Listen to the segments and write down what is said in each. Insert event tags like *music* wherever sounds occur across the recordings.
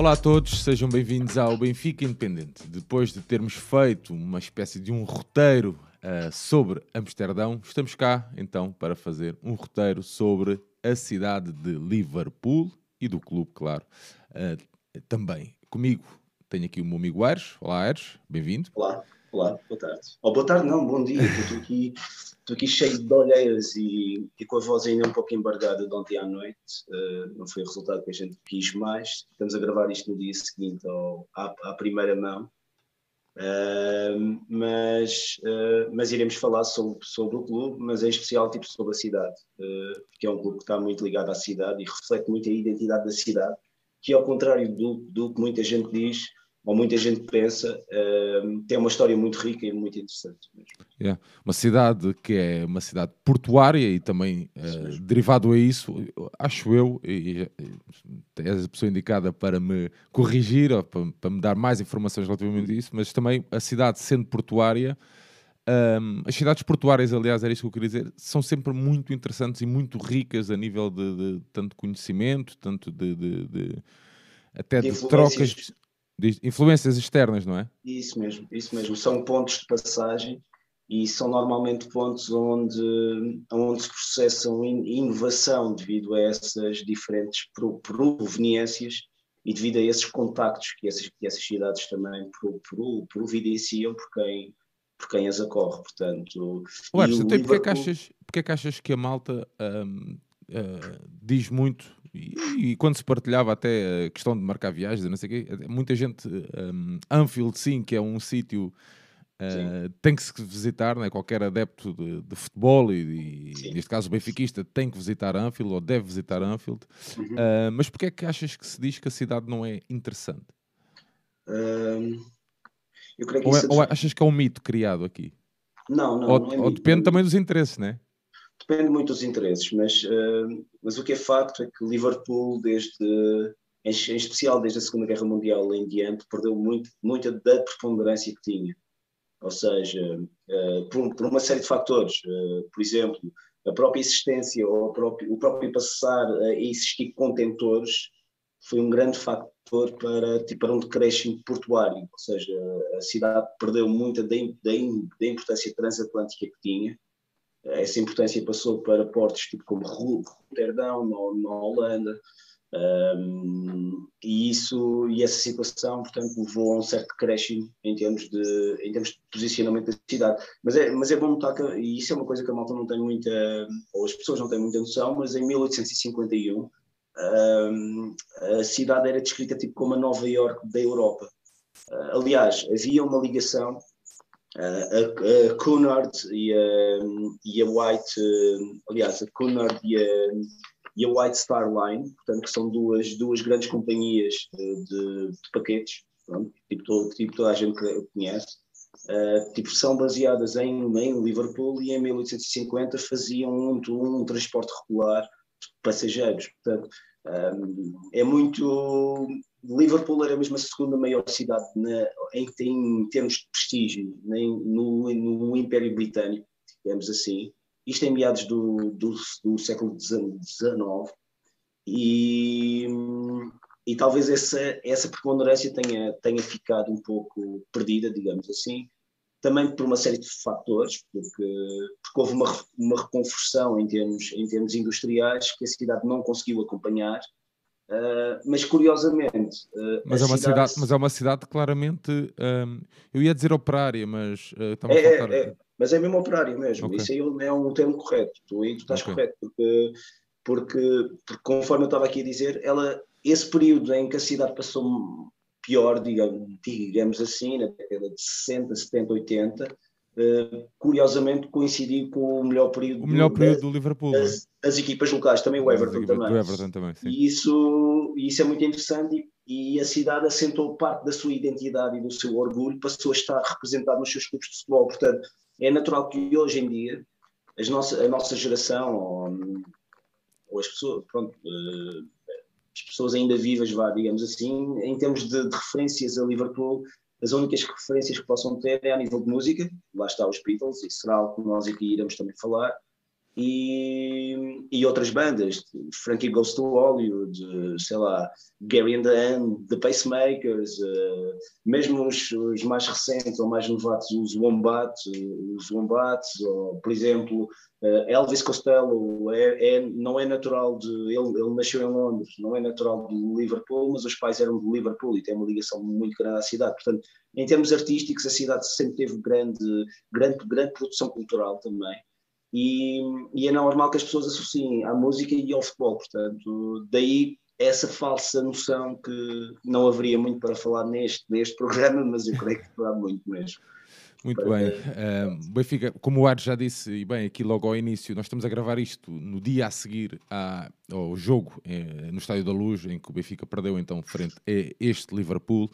Olá a todos, sejam bem-vindos ao Benfica Independente. Depois de termos feito uma espécie de um roteiro uh, sobre Amsterdão, estamos cá então para fazer um roteiro sobre a cidade de Liverpool e do clube, claro, uh, também. Comigo tenho aqui o meu amigo Aires. Olá, Aires, bem-vindo. Olá. Olá, boa tarde. Oh, boa tarde, não, bom dia. Estou aqui, estou aqui cheio de olheiras e, e, com a voz ainda um pouco embargada de ontem à noite. Uh, não foi o resultado que a gente quis mais. Estamos a gravar isto no dia seguinte ao, à, à primeira mão. Uh, mas, uh, mas iremos falar sobre, sobre o clube, mas em especial tipo, sobre a cidade, porque é um clube que está muito ligado à cidade e reflete muito a identidade da cidade, que ao contrário do, do que muita gente diz, ou muita gente pensa, uh, tem uma história muito rica e muito interessante. Yeah. Uma cidade que é uma cidade portuária e também uh, derivado a isso, acho eu, e, e és a pessoa indicada para me corrigir ou para, para, me dar mais informações relativamente a isso, mas também a cidade sendo portuária. Um, as cidades portuárias, aliás, era isso que eu queria dizer, são sempre muito interessantes e muito ricas a nível de, de tanto conhecimento, tanto de, de, de até de, de trocas influências externas, não é? Isso mesmo, isso mesmo. São pontos de passagem e são normalmente pontos onde, onde se processam inovação devido a essas diferentes proveniências e devido a esses contactos que essas, que essas cidades também providenciam por quem, por quem as acorre, portanto... Ué, então Liverpool... porque, é que achas, porque é que achas que a malta um, uh, eh, diz muito e, e, quando se partilhava até a questão de marcar viagens, não sei o quê, muita gente, um, Anfield sim, que é um sítio Uh, tem que se visitar, né? qualquer adepto de, de futebol e, e neste caso o benfiquista tem que visitar Anfield ou deve visitar Anfield. Uhum. Uh, mas porquê é que achas que se diz que a cidade não é interessante? Um, eu creio que ou, é, ou achas que é um mito criado aqui? Não, não. Ou, não é ou depende também dos interesses, né? Depende muito dos interesses, mas, uh, mas o que é facto é que Liverpool, desde, em, especial desde a Segunda Guerra Mundial em diante, perdeu muito, muita da preponderância que tinha. Ou seja, uh, por, por, uma série de fatores, uh, por exemplo, a própria existência ou o próprio passar a existir contentores foi um grande fator para, tipo, para um decréscimo portuário, ou seja, a cidade perdeu muita da importância transatlântica que tinha, essa importância passou para portos tipo como Roterdão, na, na Holanda, um, e isso e essa situação, portanto, levou a um certo decréscimo em termos de em termos de posicionamento da cidade. Mas é mas é bom notar que e isso é uma coisa que a malta não tem muita ou as pessoas não têm muita noção, mas em 1851 um, a cidade era descrita tipo como a Nova York da Europa. Uh, aliás, havia uma ligação a, a Cunard e a, e a White, aliás, a Cunard e a, e a White Star Line, portanto, que são duas, duas grandes companhias de, de, de paquetes, pronto, tipo, todo, tipo toda a gente conhece, uh, tipo, são baseadas em, em Liverpool e em 1850 faziam um, um transporte regular de passageiros. Portanto, um, é muito Liverpool era mesmo a segunda maior cidade na, em, em, termos de prestígio no, no, Império Britânico, digamos assim. Isto em meados do, do, do século XIX. E, e talvez essa, essa preponderância tenha, tenha ficado um pouco perdida, digamos assim, também por uma série de fatores, porque, porque houve uma, uma reconversão em termos, em termos industriais que a cidade não conseguiu acompanhar Uh, mas curiosamente. Uh, mas, é uma cidade... cidade... mas é uma cidade claramente. Um, eu ia dizer operária, mas uh, é, a faltar... é, é, mas é mesmo operária mesmo. Okay. Isso aí é um termo correto. Tu aí tu estás okay. correto, porque, porque, porque, conforme eu estava aqui a dizer, ela, esse período em que a cidade passou pior, digamos, digamos assim, na década de 60, 70, 80 Uh, curiosamente coincidiu com o melhor período, o melhor do, período do Liverpool. As, as, equipas locais, também o Everton também. Everton também e isso, isso é muito interessante e, e, a cidade assentou parte da sua identidade e do seu orgulho, passou a estar representado nos seus clubes de futebol. Portanto, é natural que hoje em dia as nossa, a nossa geração ou, ou as pessoas, pronto, uh, as pessoas ainda vivas, vá, digamos assim, em termos de, de referências a Liverpool, as únicas referências que possam ter é a nível de música, lá está os Beatles, e será algo que nós aqui iremos também falar, e, e outras bandas, Frankie Goes to Hollywood, sei lá, Gary and the End, The Pacemakers, uh, mesmo os, os, mais recentes ou mais novatos, os Wombats, os Wombats, ou por exemplo, uh, Elvis Costello, é, é, não é natural de. Ele, ele nasceu em Londres, não é natural de Liverpool, mas os pais eram de Liverpool e tem uma ligação muito grande à cidade. Portanto, em termos artísticos, a cidade sempre teve grande, grande, grande produção cultural também e, e, é normal que as pessoas associem à música e ao futebol, portanto, daí essa falsa noção que não haveria muito para falar neste, neste programa, mas eu creio que há muito mesmo. Muito para... bem. Uh, Benfica, como o Ar já disse, e bem, aqui logo ao início, nós estamos a gravar isto no dia a seguir à, ao jogo eh, no Estádio da Luz, em que o Benfica perdeu então frente a este Liverpool.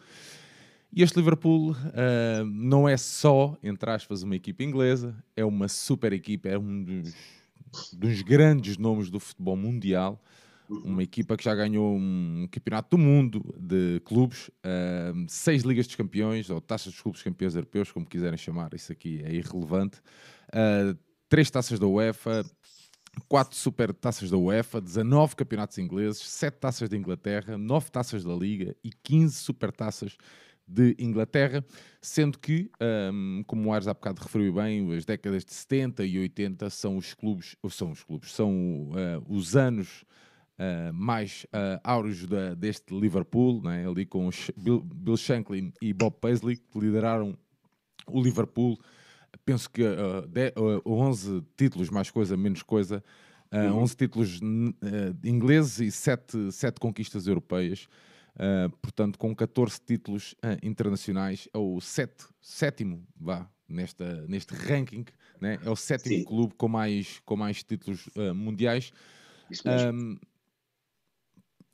E este Liverpool uh, não é só, entre aspas, uma equipa inglesa, é uma super equipa, é um dos, dos grandes nomes do futebol mundial. Uma equipa que já ganhou um campeonato do mundo de clubes, uh, seis Ligas dos Campeões, ou taças dos clubes campeões europeus, como quiserem chamar, isso aqui é irrelevante. Uh, três taças da UEFA, quatro super taças da UEFA, 19 campeonatos ingleses, sete taças da Inglaterra, nove taças da Liga e 15 super taças de Inglaterra, sendo que, um, como o Ares há bocado referiu bem, as décadas de 70 e 80 são os clubes, ou são os clubes, são uh, os anos uh, mais uh, áureos da, deste Liverpool, né? ali com Bill, Bill Shankly e Bob Paisley, que lideraram o Liverpool, penso que uh, de, 11 títulos, mais coisa, menos coisa, uh, 11 uhum. títulos ingleses e 7, 7 conquistas europeias. Uh, portanto, com 14 títulos uh, internacionais, é o sétimo vá, nesta, neste ranking, né? é o sétimo Sim. clube com mais, com mais títulos uh, mundiais. Um,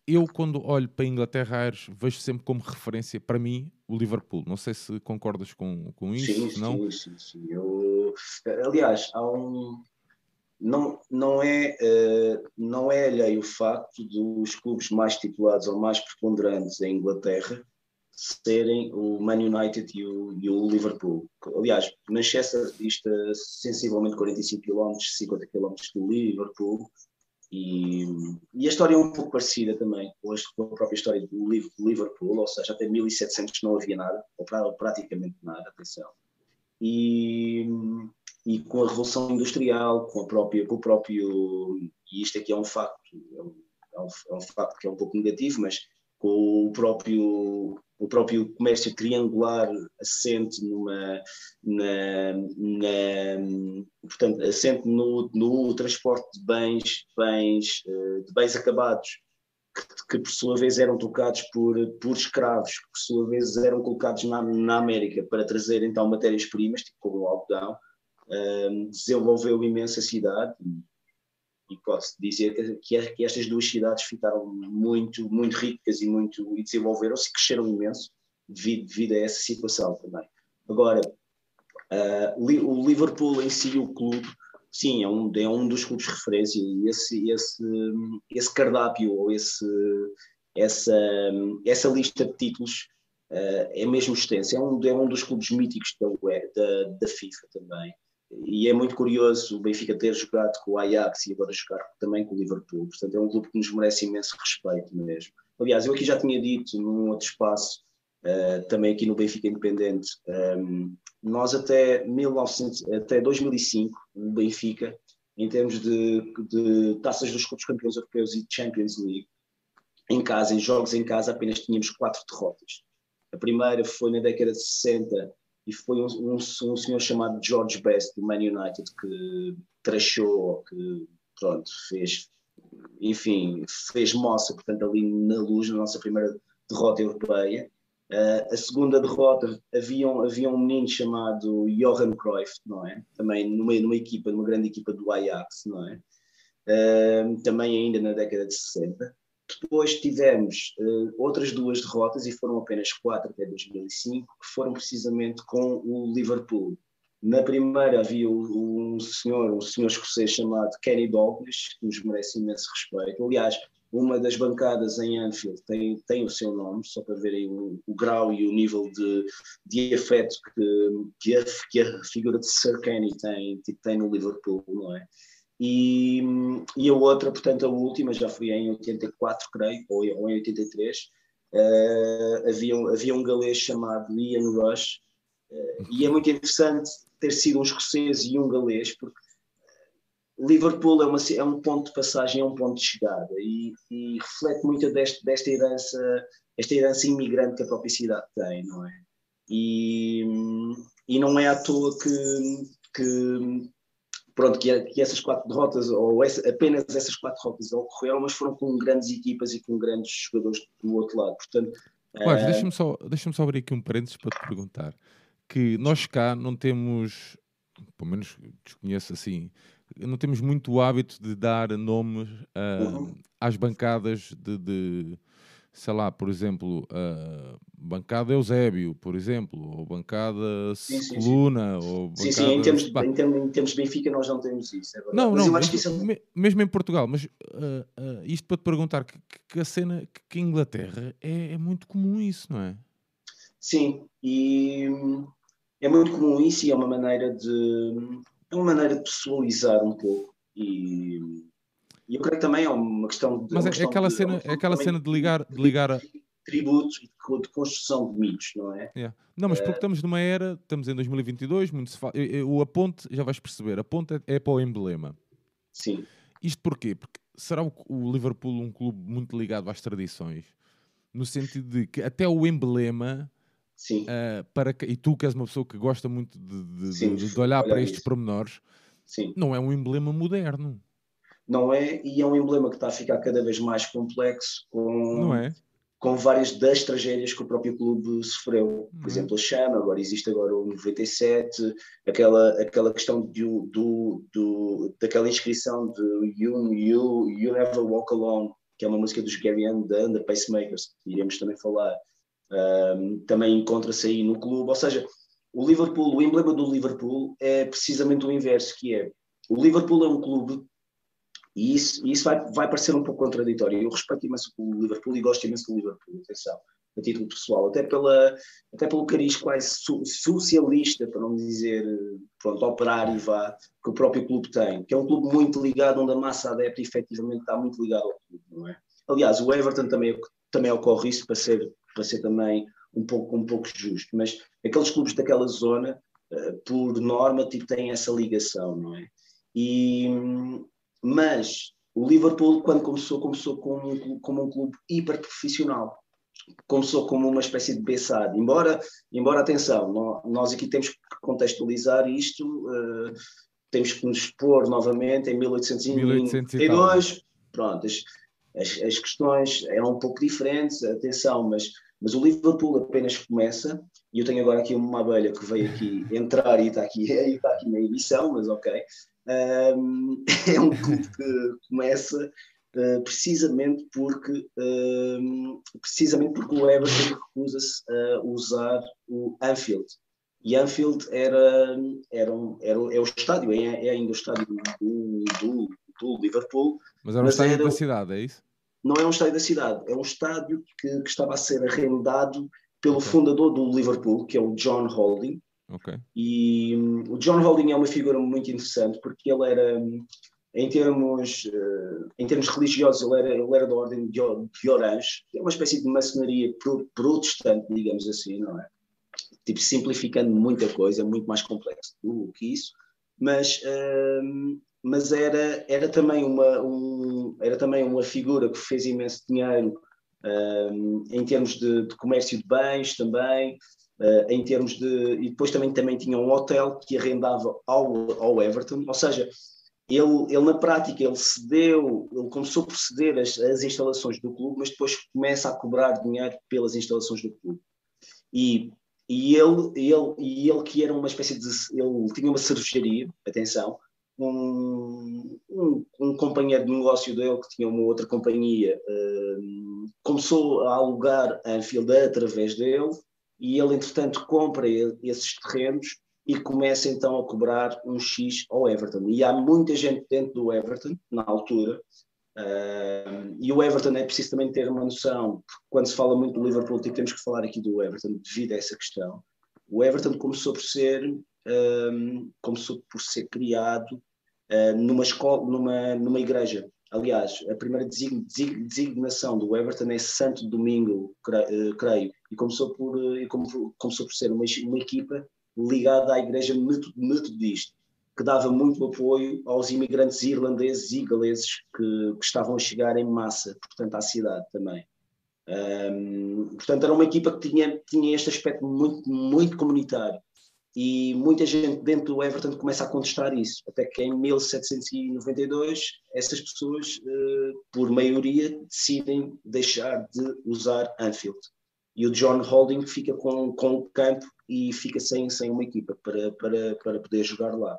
eu, quando olho para a Inglaterra, Aires, vejo sempre como referência, para mim, o Liverpool. Não sei se concordas com, com isso, sim, não? Sim, sim, sim. Eu, aliás, há um, não, não, é, uh, não é alheio o facto dos clubes mais titulados ou mais preponderantes em Inglaterra serem o Man United e o, e o Liverpool. Aliás, Manchester dista sensivelmente 45 km, 50 km do Liverpool, e, e, a história é um pouco parecida também com a própria história do Liverpool, ou seja, até 1700 não havia nada, ou praticamente nada, atenção. E, e com a revolução industrial, com, a própria, com o próprio, e isto aqui é um facto, é um, é um, facto que é um pouco negativo, mas com o próprio, o próprio comércio triangular assente numa, na, na, portanto, assente no, no transporte de bens, bens, eh, de bens acabados, que, que, por sua vez eram trocados por, por escravos, que por sua vez eram colocados na, na América para trazer então matérias-primas, tipo como o algodão, desenvolveu imensa cidade e, posso dizer que, que, que, estas duas cidades ficaram muito, muito ricas e, muito, e desenvolveram-se e cresceram imenso devido, devido a essa situação também. Agora, uh, o Liverpool em si, o clube, sim, é um, é um dos clubes de referência e esse, esse, esse cardápio ou esse, essa, essa lista de títulos uh, é mesmo extensa. É um, é um dos clubes míticos da, da, da FIFA também e é muito curioso o Benfica ter jogado com o Ajax e agora jogar também com o Liverpool. Portanto, é um clube que nos merece imenso respeito mesmo. Aliás, eu aqui já tinha dito num outro espaço, uh, também aqui no Benfica Independente, um, ehm, nós até, 1900, até 2005, o Benfica, em termos de, de taças dos clubes campeões europeus e Champions League, em casa, em jogos em casa, apenas tínhamos quatro derrotas. A primeira foi na década de 60 e foi um, um, um, senhor chamado George Best do Man United que trachou, que pronto, fez, enfim, fez moça, portanto, ali na luz, na nossa primeira derrota europeia. Uh, a segunda derrota havia havia um menino chamado Johan Cruyff, não é? Também numa, numa equipa, numa grande equipa do Ajax, não é? Uh, também ainda na década de 60. Depois tivemos uh, outras duas derrotas, e foram apenas quatro até 2005, que foram precisamente com o Liverpool. Na primeira havia um senhor, um senhor escocês chamado Kenny Douglas, que nos merece imenso respeito. Aliás, uma das bancadas em Anfield tem, tem o seu nome, só para verem o, o grau e o nível de, de afeto que, que, a, que a figura de Sir Kenny tem, tipo, tem no Liverpool, não é? E, e a outra, portanto, a última, já foi em 84, creio, ou, ou em 83, uh, havia, havia um galês chamado Ian Rush, uh, e é muito interessante ter sido um escocês e um galês, porque Liverpool é, uma, é um ponto de passagem, é um ponto de chegada, e, e reflete muito deste, desta herança, esta herança imigrante que a própria cidade tem, não é? E, e não é à toa que, que pronto, que, que, essas quatro derrotas, ou essa, apenas essas quatro derrotas ocorreram, mas foram com grandes equipas e com grandes jogadores do outro lado. Portanto, Claro, é... deixa-me só, deixa só abrir aqui um parênteses para te perguntar. Que nós cá não temos, pelo menos desconheço assim, não temos muito o hábito de dar nomes uh, uhum. às bancadas de, de sei lá, por exemplo, uh, bancada Eusébio, por exemplo, ou bancada Coluna, ou bancada... Sim, sim, em termos, em, termos, em termos de Benfica nós não temos isso, é Não, mas não, isso... É mesmo em Portugal, mas uh, uh, isto para te perguntar, que, que a cena, que, a Inglaterra é, é, muito comum isso, não é? Sim, e é muito comum isso e é uma maneira de... é uma maneira de pessoalizar um pouco e e eu creio que também é uma questão de. Mas é, é aquela de, cena, é aquela cena de ligar, de ligar a. Tributos e de, construção de mitos, não é? Yeah. Não, mas porque uh... estamos numa era, estamos em 2022, muito se fala, o a ponte, já vais perceber, a ponte é, é para o emblema. Sim. Isto porquê? Porque será o, o Liverpool um clube muito ligado às tradições, no sentido de que até o emblema. Sim. Uh, para que, e tu que és uma pessoa que gosta muito de, de, Sim, de, de olhar para estes pormenores, Sim. não é um emblema moderno não é? E é um emblema que está a ficar cada vez mais complexo com, é? com várias das tragédias que o próprio clube sofreu. Por uhum. exemplo, a Chama, agora existe agora o 97, aquela, aquela questão do, do, do, daquela inscrição de you, you, you Never Walk Alone, que é uma música dos Gary and the, the Pacemakers, que iremos também falar. Um, também encontra-se aí no clube, ou seja, o Liverpool, o emblema do Liverpool é precisamente o inverso, que é o Liverpool é um clube e isso, isso vai, vai parecer um pouco contraditório. Eu respeito imenso o Liverpool e gosto imenso do Liverpool, atenção, a título pessoal, até, pela, até pelo cariz quase socialista, para não dizer pronto, operário vá, que o próprio clube tem, que é um clube muito ligado, onde a massa adepta efetivamente está muito ligada ao clube, não é? Aliás, o Everton também, também ocorre isso para ser, para ser também um pouco, um pouco justo, mas aqueles clubes daquela zona, uh, por norma, tipo, têm essa ligação, não é? E, mas o Liverpool, quando começou, começou como, como um clube hiper profissional. Começou como uma espécie de Bessade. Embora, embora atenção, nós aqui temos que contextualizar isto, uh, temos que nos expor novamente em 1892. Pronto, as, as, as, questões eram um pouco diferentes, atenção, mas, mas o Liverpool apenas começa, e eu tenho agora aqui uma abelha que veio aqui *laughs* entrar e está aqui, e está aqui na emissão, mas ok. Um, *laughs* é um clube que começa uh, precisamente porque precisamente porque o Everton recusa-se a usar o Anfield. E Anfield era, era, um, era, é o estádio, é, é ainda o estádio do, do, do Liverpool. Mas era um estádio era, da cidade, é isso? Não é um estádio da cidade, é um estádio que, que estava a ser arrendado pelo okay. fundador do Liverpool, que é o John Holding, Okay. E um, o John Holding é uma figura muito interessante porque ele era, hum, em termos, uh, em termos religiosos, ele era, ele era da ordem de, de Orange, que é uma espécie de maçonaria protestante, digamos assim, não é? Tipo, simplificando muita coisa, muito mais complexo do que isso, mas, uh, mas era, era, também uma, um, era também uma figura que fez imenso dinheiro uh, em termos de, de comércio de bens também, uh, em termos de. E depois também, também tinha um hotel que arrendava ao, ao Everton, ou seja, ele, ele na prática ele cedeu, ele começou por ceder as, as instalações do clube, mas depois começa a cobrar dinheiro pelas instalações do clube. E, e, ele, ele, e ele que era uma espécie de. Ele tinha uma cervejaria, atenção, um, um, um, companheiro de negócio dele que tinha uma outra companhia uh, começou a alugar a Anfield através dele e ele, entretanto, compra esses terrenos e começa então a cobrar um X ao Everton. E há muita gente dentro do Everton, na altura, uh, e o Everton é preciso também ter uma noção, quando se fala muito do Liverpool, temos que falar aqui do Everton devido a essa questão. O Everton começou por ser, um, começou por ser criado uh, numa escola, numa, numa igreja. Aliás, a primeira designação do Everton é Santo Domingo, creio, creio e começou por, e começou por ser uma, uma equipa ligada à igreja metodista que dava muito apoio aos imigrantes irlandeses e galeses que, que estavam a chegar em massa, portanto, à cidade também. Um, portanto, era uma equipa que tinha, tinha este aspecto muito, muito comunitário. E muita gente dentro do Everton começa a contestar isso, até que em 1792 essas pessoas, uh, por maioria, decidem deixar de usar Anfield. E o John Holding fica com, com o campo e fica sem, sem uma equipa para, para, para poder jogar lá.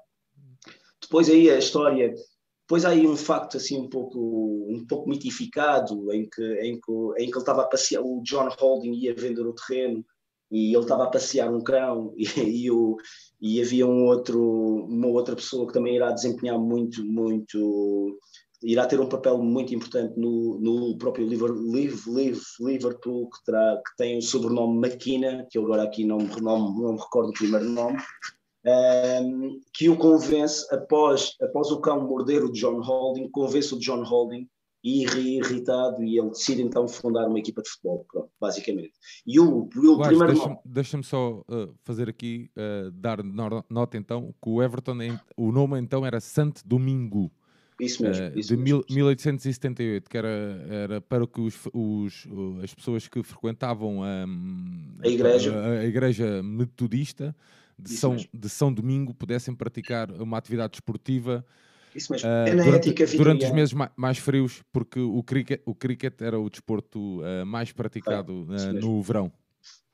Depois aí a história, depois há aí um facto assim um pouco, um pouco mitificado, em que, em que, em que ele estava a passear, o John Holding ia vender o terreno e ele estava a passear um cão *laughs* e, e, o, e havia um outro, uma outra pessoa que também irá desempenhar muito, muito, irá ter um papel muito importante no, no próprio Liverpool, que, terá, que tem o sobrenome McKenna, que eu agora aqui não, não, não me recordo o primeiro nome, um, que o convence, após, após o cão morder o John Holding, convence o John Holding e irritado e ele decide então fundar uma equipa de futebol, pronto, basicamente. E o, o Guarda, primeiro... Deixa-me deixa só uh, fazer aqui, uh, dar nota então, que o Everton, o nome então era Santo Domingo. Isso mesmo. Uh, isso de mesmo. 1878, que era, era para que os, os, as pessoas que frequentavam um, a, igreja. A, a, igreja metodista de São, de São Domingo pudessem praticar uma atividade esportiva isso mesmo. Uh, durante, durante, os meses mais, mais, frios, porque o cricket, o cricket era o desporto uh, mais praticado uh, no verão.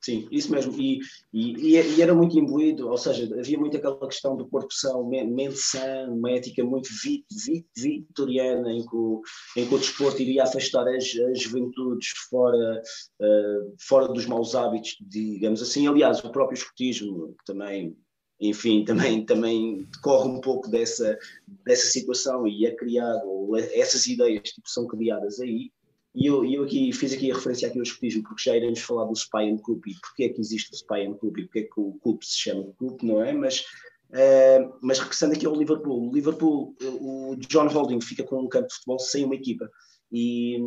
Sim, isso mesmo. E, e, e, era muito imbuído, ou seja, havia muito aquela questão do corpo são, mente sã, uma ética muito vit, vit, vitoriana, em que, o, em que o desporto iria afastar as, as juventudes fora, uh, fora dos maus hábitos, digamos assim. Aliás, o próprio escotismo também, enfim, *laughs* também, também decorre um pouco dessa, dessa situação e é criado, ou essas ideias tipo, são criadas aí. E eu, eu aqui fiz aqui a referência aqui ao escotismo, porque já iremos falar do Spy and Coop e porque é que existe o Spy and Coop e porque é que o Coop se chama Coop, não é? Mas, uh, mas regressando aqui ao Liverpool, o Liverpool, o John Holding fica com um campo de futebol sem uma equipa. E,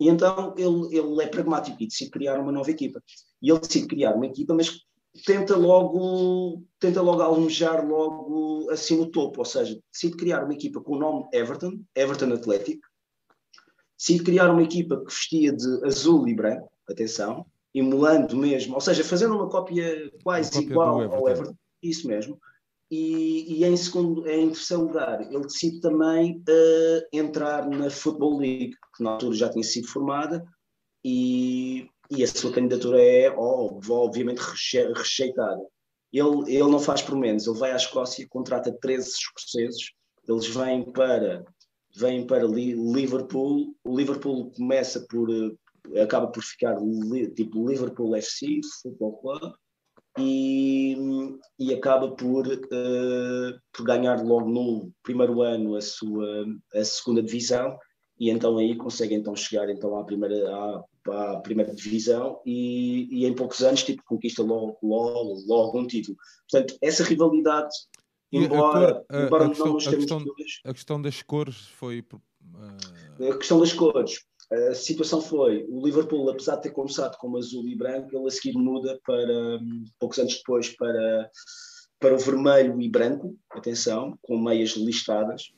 e então ele, ele é pragmático e decide criar uma nova equipa. E ele decide criar uma equipa, mas tenta logo, tenta logo almejar logo assim no topo, ou seja, decide criar uma equipa com o nome Everton, Everton Athletic, decide criar uma equipa que vestia de azul e branco, atenção, emulando mesmo, ou seja, fazendo uma cópia quase uma cópia igual Everton. ao Everton, isso mesmo. E, e, em, segundo, em terceiro lugar, ele decide também uh, entrar na Football League, que na altura já tinha sido formada, e, e a sua candidatura é, obviamente, rejeitada. Ele, ele não faz por menos, ele vai à Escócia, contrata 13 escoceses, eles vêm para vem para Liverpool. O Liverpool começa por. Eh, acaba por ficar tipo Liverpool FC, Football Club, e, e acaba por, uh, por ganhar logo no primeiro ano a sua a segunda divisão e então aí consegue então chegar então à primeira à, à primeira divisão e, e, em poucos anos tipo conquista logo, logo, logo um título portanto essa rivalidade Embora, a, embora a, questão, não a questão, a questão das cores foi. Uh... A questão das cores. A situação foi: o Liverpool, apesar de ter começado como azul e branco, ele a seguir muda para, poucos anos depois, para, para o vermelho e branco, atenção, com meias listadas,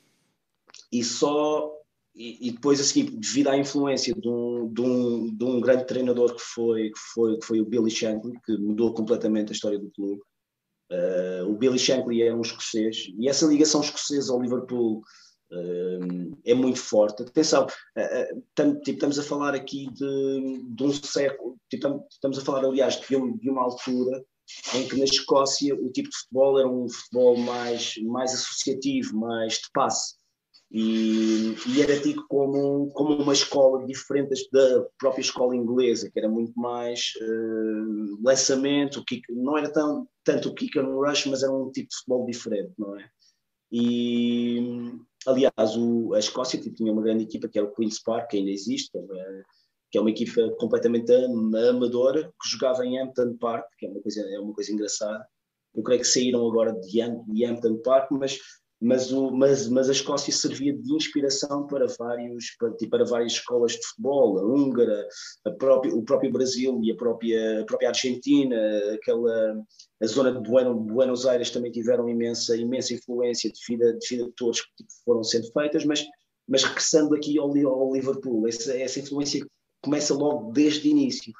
e só. E, depois a seguir, devido à influência de um, de um, de um grande treinador que foi, que, foi, que foi o Billy Shankly, que mudou completamente a história do clube, Uh, o Billy Shankly é um escocês e essa ligação escocesa ao Liverpool uh, é muito forte. Atenção, uh, tam, tipo, estamos a falar aqui de, de um século, tipo, estamos a falar, aliás, de, um, de, uma altura em que na Escócia o tipo de futebol era um futebol mais, mais associativo, mais de passe e, e, era tido como, como uma escola diferente da própria escola inglesa, que era muito mais uh, lançamento, kick, não era tão, tanto o kick and rush, mas era um tipo de futebol diferente, não é? E, aliás, o, a Escócia tipo, tinha uma grande equipa que era o Queen's Park, que ainda existe, que é uma, é equipa completamente amadora, que jogava em Hampton Park, que é uma coisa, é uma coisa engraçada. Eu creio que saíram agora de Hampton Park, mas mas, o, mas, mas a Escócia servia de inspiração para, vários, para, para várias escolas de futebol, a húngara, a própria, o próprio Brasil e a própria, a própria Argentina, aquela, a zona de Buenos Aires também tiveram imensa, imensa influência devido a, devido a todos que foram sendo feitas, mas, mas regressando aqui ao, ao Liverpool, essa, essa influência começa logo desde o início.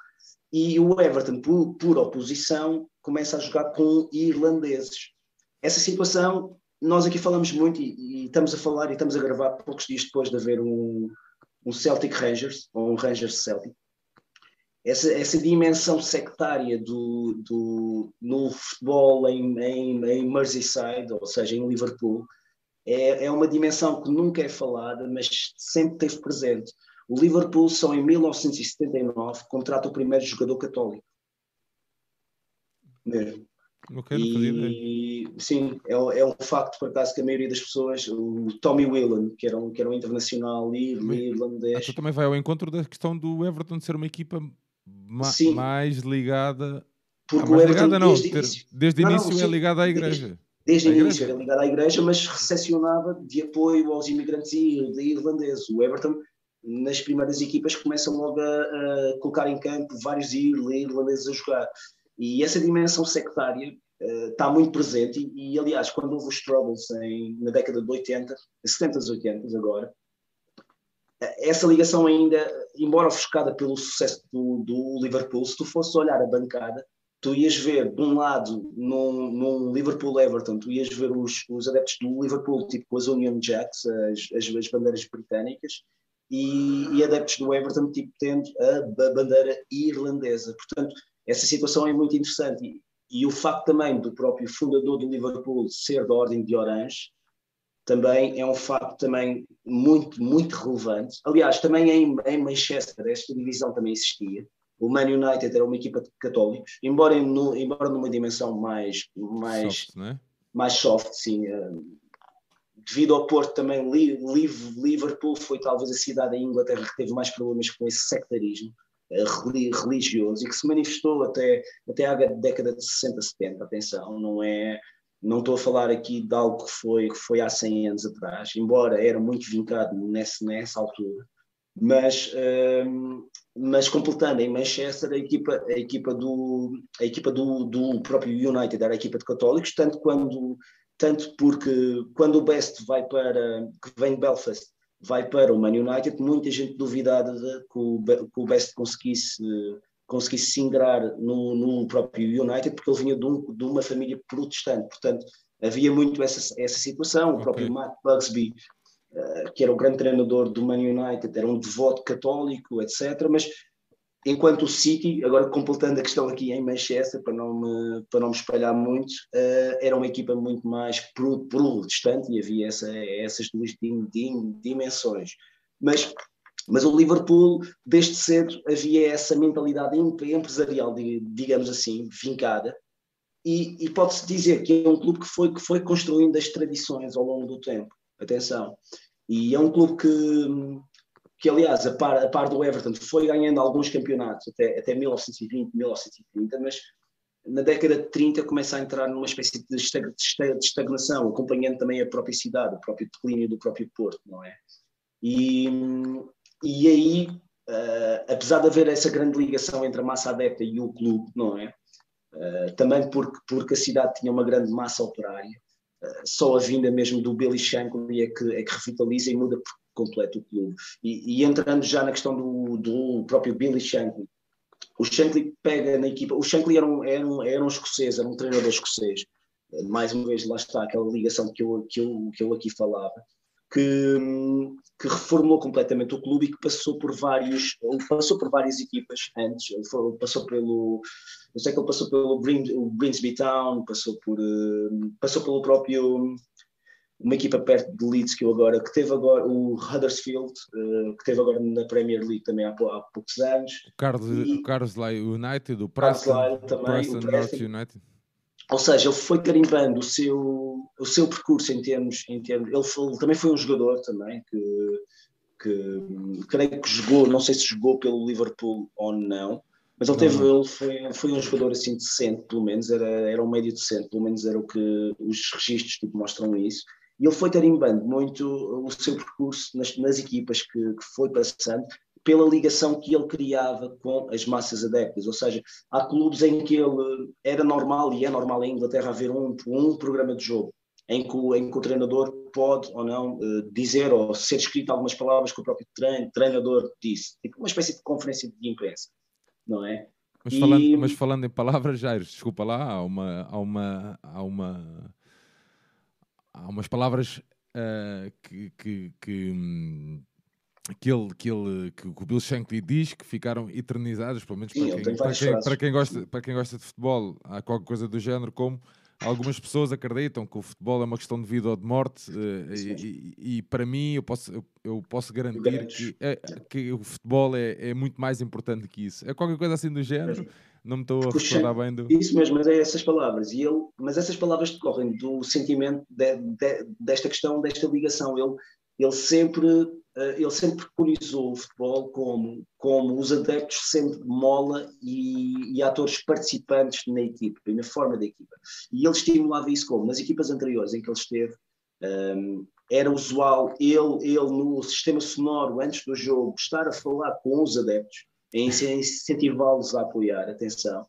E o Everton, por, por oposição, começa a jogar com irlandeses. Essa situação nós aqui falamos muito e, e, estamos a falar e estamos a gravar poucos dias depois de haver um, um Celtic Rangers, ou um Rangers Celtic. Essa, essa dimensão sectária do, do, no futebol em, em, em Merseyside, ou seja, em Liverpool, é, é uma dimensão que nunca é falada, mas sempre teve presente. O Liverpool só em 1979 contrata o primeiro jogador católico. Mesmo. Okay, e, sim, é, é, um facto, por acaso, que a maioria das pessoas, o Tommy Whelan, que era um, que era um internacional irlandês. Ah, também vai ao encontro da questão do Everton ser uma equipa ma sim, mais ligada. Porque ah, mais Everton, ligada não, desde, ter, desde o início não, é ligada à igreja. Desde, o início era ligada à igreja, mas recepcionava de apoio aos imigrantes irlandeses. O Everton, nas primeiras equipas, começa logo a, a colocar em campo vários irlandeses a jogar. E essa dimensão sectária uh, está muito presente, e, e, aliás, quando houve os Troubles em, na década de 80, 70 e 80 agora, eh, essa ligação ainda, embora ofuscada pelo sucesso do, do, Liverpool, se tu fosse olhar a bancada, tu ias ver, de um lado, num, num Liverpool-Everton, tu ias ver os, os, adeptos do Liverpool, tipo com as Union Jacks, as, as, as bandeiras britânicas, e, e, adeptos do Everton, tipo tendo a, a bandeira irlandesa. Portanto, essa situação é muito interessante. E, e, o facto também do próprio fundador do Liverpool ser da Ordem de Orange também é um facto também muito, muito relevante. Aliás, também em, em Manchester esta divisão também existia. O Man United era uma equipa de católicos, embora, no, embora numa dimensão mais, mais, soft, é? mais soft sim. Eh, devido ao Porto também, Liverpool foi talvez a cidade em Inglaterra que teve mais problemas com esse sectarismo religioso e que se manifestou até, até à década de 60, 70, atenção, não é não estou a falar aqui de algo que foi, que foi há 100 anos atrás, embora era muito vincado nesse, nessa altura, mas, um, ehm, mas completando em Manchester a equipa, a equipa, do, a equipa do, do próprio United era a equipa de católicos, tanto quando tanto porque quando o Best vai para que vem de Belfast vai para o Man United, muita gente duvidada de que o, que o Best conseguisse, conseguisse se ingrar no, no próprio United, porque ele vinha de, um, de, uma família protestante, portanto havia muito essa, essa situação, o próprio Matt Bugsby, uh, que era o grande treinador do Man United, era um devoto católico, etc., mas enquanto o City, agora completando a questão aqui em Manchester, para não me, para não me espalhar muito, uh, era uma equipa muito mais pro, pro distante e havia essa, essas duas dim, dim, dimensões. Mas, mas o Liverpool, desde cedo, havia essa mentalidade empresarial, digamos assim, vincada, e, e pode-se dizer que é um clube que foi, que foi construindo as tradições ao longo do tempo. Atenção. E é um clube que que aliás, a par, a par do Everton, foi ganhando alguns campeonatos até, até 1920, 1930, mas na década de 30 começa a entrar numa espécie de estagnação, acompanhando também a própria cidade, o próprio declínio do próprio Porto, não é? E, e aí, uh, apesar de haver essa grande ligação entre a massa adepta e o clube, não é? Uh, também porque, porque a cidade tinha uma grande massa operária, uh, só a vinda mesmo do Billy Shankly é que, é que revitaliza e muda completo o clube. E, e, entrando já na questão do, do próprio Billy Shankly, o Shankly pega na equipa, o Shankly era um, era um, era um escocês, era um treinador escocês, mais uma vez lá está aquela ligação que eu, que eu, que eu aqui falava, que, que reformou completamente o clube e que passou por vários, passou por várias equipas antes, ele passou pelo, eu sei que ele passou pelo Grimsby Town, passou por, eh, passou pelo próprio uma equipa perto de Leeds que eu agora, que teve agora o Huddersfield, uh, que teve agora na Premier League também há, há poucos anos. O Carlos, e, o Carlos United, o Preston, também, Preston, o Preston, North United. Ou seja, ele foi carimbando o seu, o seu percurso em termos. Em termos ele, foi, ele também foi um jogador também que, que creio que jogou, não sei se jogou pelo Liverpool ou não, mas ele, teve, ele foi, foi um jogador assim decente, pelo menos, era, era um médio decente, pelo menos era o que os registros tipo, mostram isso E ele foi tarimbando muito o seu percurso nas, nas equipas que, que foi passando, pela ligação que ele criava com as massas adeptas. Ou seja, há clubes em que ele era normal, e é normal em Inglaterra haver um, um programa de jogo, em que, o, em que o treinador pode ou não uh, dizer ou ser escrito algumas palavras que o próprio trein, treinador disse. Tipo uma espécie de conferência de imprensa, não é? Mas, e... falando, mas falando em palavras, Jair, desculpa lá, há uma. Há uma, há uma há umas palavras uh, que, que, que, que, ele, que, ele, que o Bill Shankly diz que ficaram eternizadas, pelo menos Sim, para, quem, para, quem, para, quem, gosta, para quem gosta de futebol, há qualquer coisa do género como algumas pessoas acreditam que o futebol é uma questão de vida ou de morte uh, e, e, e, para mim eu posso, eu, eu posso garantir que, é, que o futebol é, é muito mais importante que isso. É qualquer coisa assim do género não me estou a recordar bem do. Isso mesmo, mas é essas palavras. E ele, mas essas palavras decorrem do sentimento de, de, desta questão, desta ligação. Ele, ele sempre eh, ele sempre preconizou o futebol como, como os adeptos sempre mola e, e, atores participantes na equipa e na forma da equipa. E ele estimulava isso como? Nas equipas anteriores em que ele esteve, um, ehm, era usual ele, ele no sistema sonoro, antes do jogo, estar a falar com os adeptos incentivá-los a apoiar, atenção.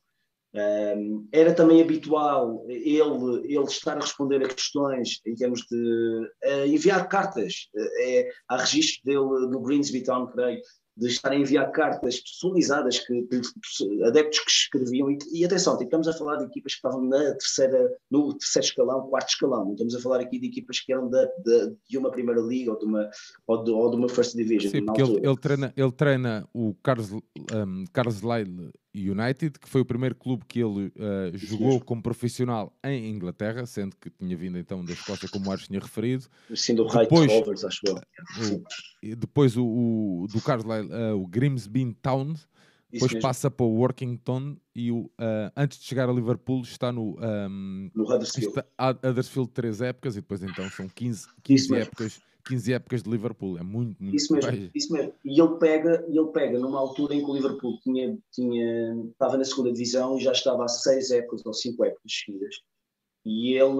Um, era também habitual ele, ele estar a responder a questões em termos de uh, enviar cartas. Uh, é, há registros dele no Greensby Town, creio, de estar a enviar cartas personalizadas que, que adeptos que escreviam. E, e atenção, tipo, estamos a falar de equipas que estavam na terceira, no terceiro escalão, quarto escalão. Não estamos a falar aqui de equipas que eram da, de, de uma primeira liga ou de uma, ou de, ou de uma first division. Sim, porque ele, ele, treina, ele treina o Carlos, um, Carlos Lyle United, que foi o primeiro clube que ele uh, jogou como profissional em Inglaterra, sendo que tinha vindo então da Escócia, como o Ares tinha referido. Sendo o depois, Rovers, acho eu. depois o, o do Carlisle, uh, o Grimsby Town, depois passa para o Workington e o, uh, antes de chegar a Liverpool está no, um, no Huddersfield. Está, Huddersfield três épocas e depois então são 15, 15 épocas 15 épocas de Liverpool, é muito, muito Isso mesmo, isso mesmo. E ele pega, ele pega numa altura em que o Liverpool tinha, tinha, estava na segunda divisão e já estava há seis épocas ou cinco épocas seguidas. E ele,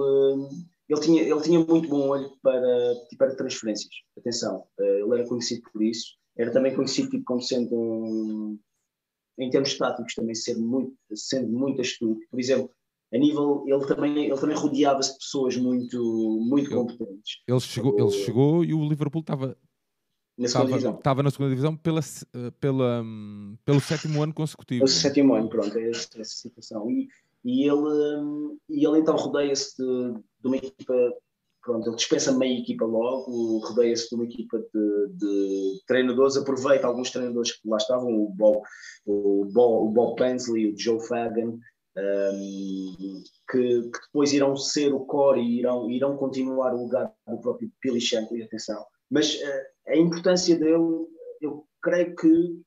ele, tinha, ele tinha muito bom olho para, para transferências. Atenção, eh, ele era conhecido por isso. Era também conhecido tipo, como sendo um, em termos táticos também sendo muito, sendo muito astuto. Por exemplo, a nível, ele também, ele também rodeava-se de pessoas muito, muito ele, competentes. Ele chegou, ele chegou e o Liverpool estava na segunda divisão. Estava na segunda divisão pela, pela, pelo sétimo ano consecutivo. Pelo sétimo ano, pronto, é essa, essa situação. E, e, ele, e ele então rodeia-se de, de, uma equipa, pronto, ele dispensa meia equipa logo, rodeia-se de uma equipa de, de, treinadores, aproveita alguns treinadores que lá estavam, o Bob, o Bob, o Bob Pensley, o Joe Fagan, um, que, que, depois irão ser o core e irão, irão continuar o lugar do próprio Billy Shankly, atenção. Mas uh, a importância dele, eu creio que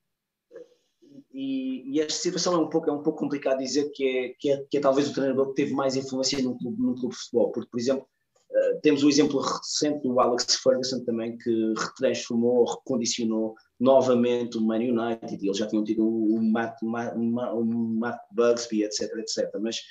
e, e, esta situação é um pouco é um pouco complicado dizer que é, que é, que é talvez o treinador que teve mais influência num clube, num clube de futebol, porque por exemplo uh, temos o exemplo recente do Alex Ferguson também que retransformou, recondicionou novamente o Man United, eles já tinham tido o Matt, o Matt Bugsby, etc, etc. Mas,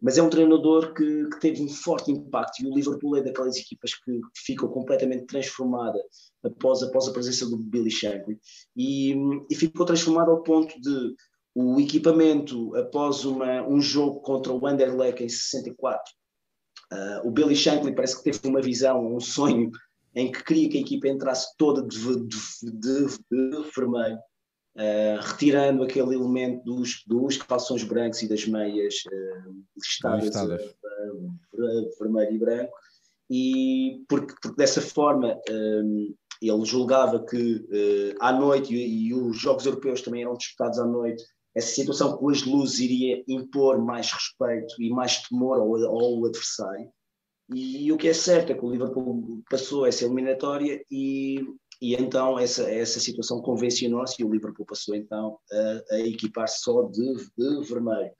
mas é um treinador que, que, teve um forte impacto e o Liverpool é daquelas equipas que ficou completamente transformada após, após a presença do Billy Shankly e, e ficou transformada ao ponto de o equipamento após uma, um jogo contra o Anderlecht em 64 uh, o Billy Shankly parece que teve uma visão, um sonho em que queria que a equipa entrasse toda de, de, de, de vermelho, uh, retirando aquele elemento dos, dos calções brancos e das meias uh, listadas a, vermelho e branco, e porque, porque dessa forma um, ele julgava que à noite, e, e, os Jogos Europeus também eram disputados à noite, essa situação com as luzes iria impor mais respeito e mais temor ao, ao adversário. E, o que é certo é que o Liverpool passou essa eliminatória e, e então essa, essa situação convencionou-se e o Liverpool passou então a, a equipar só de, de vermelho.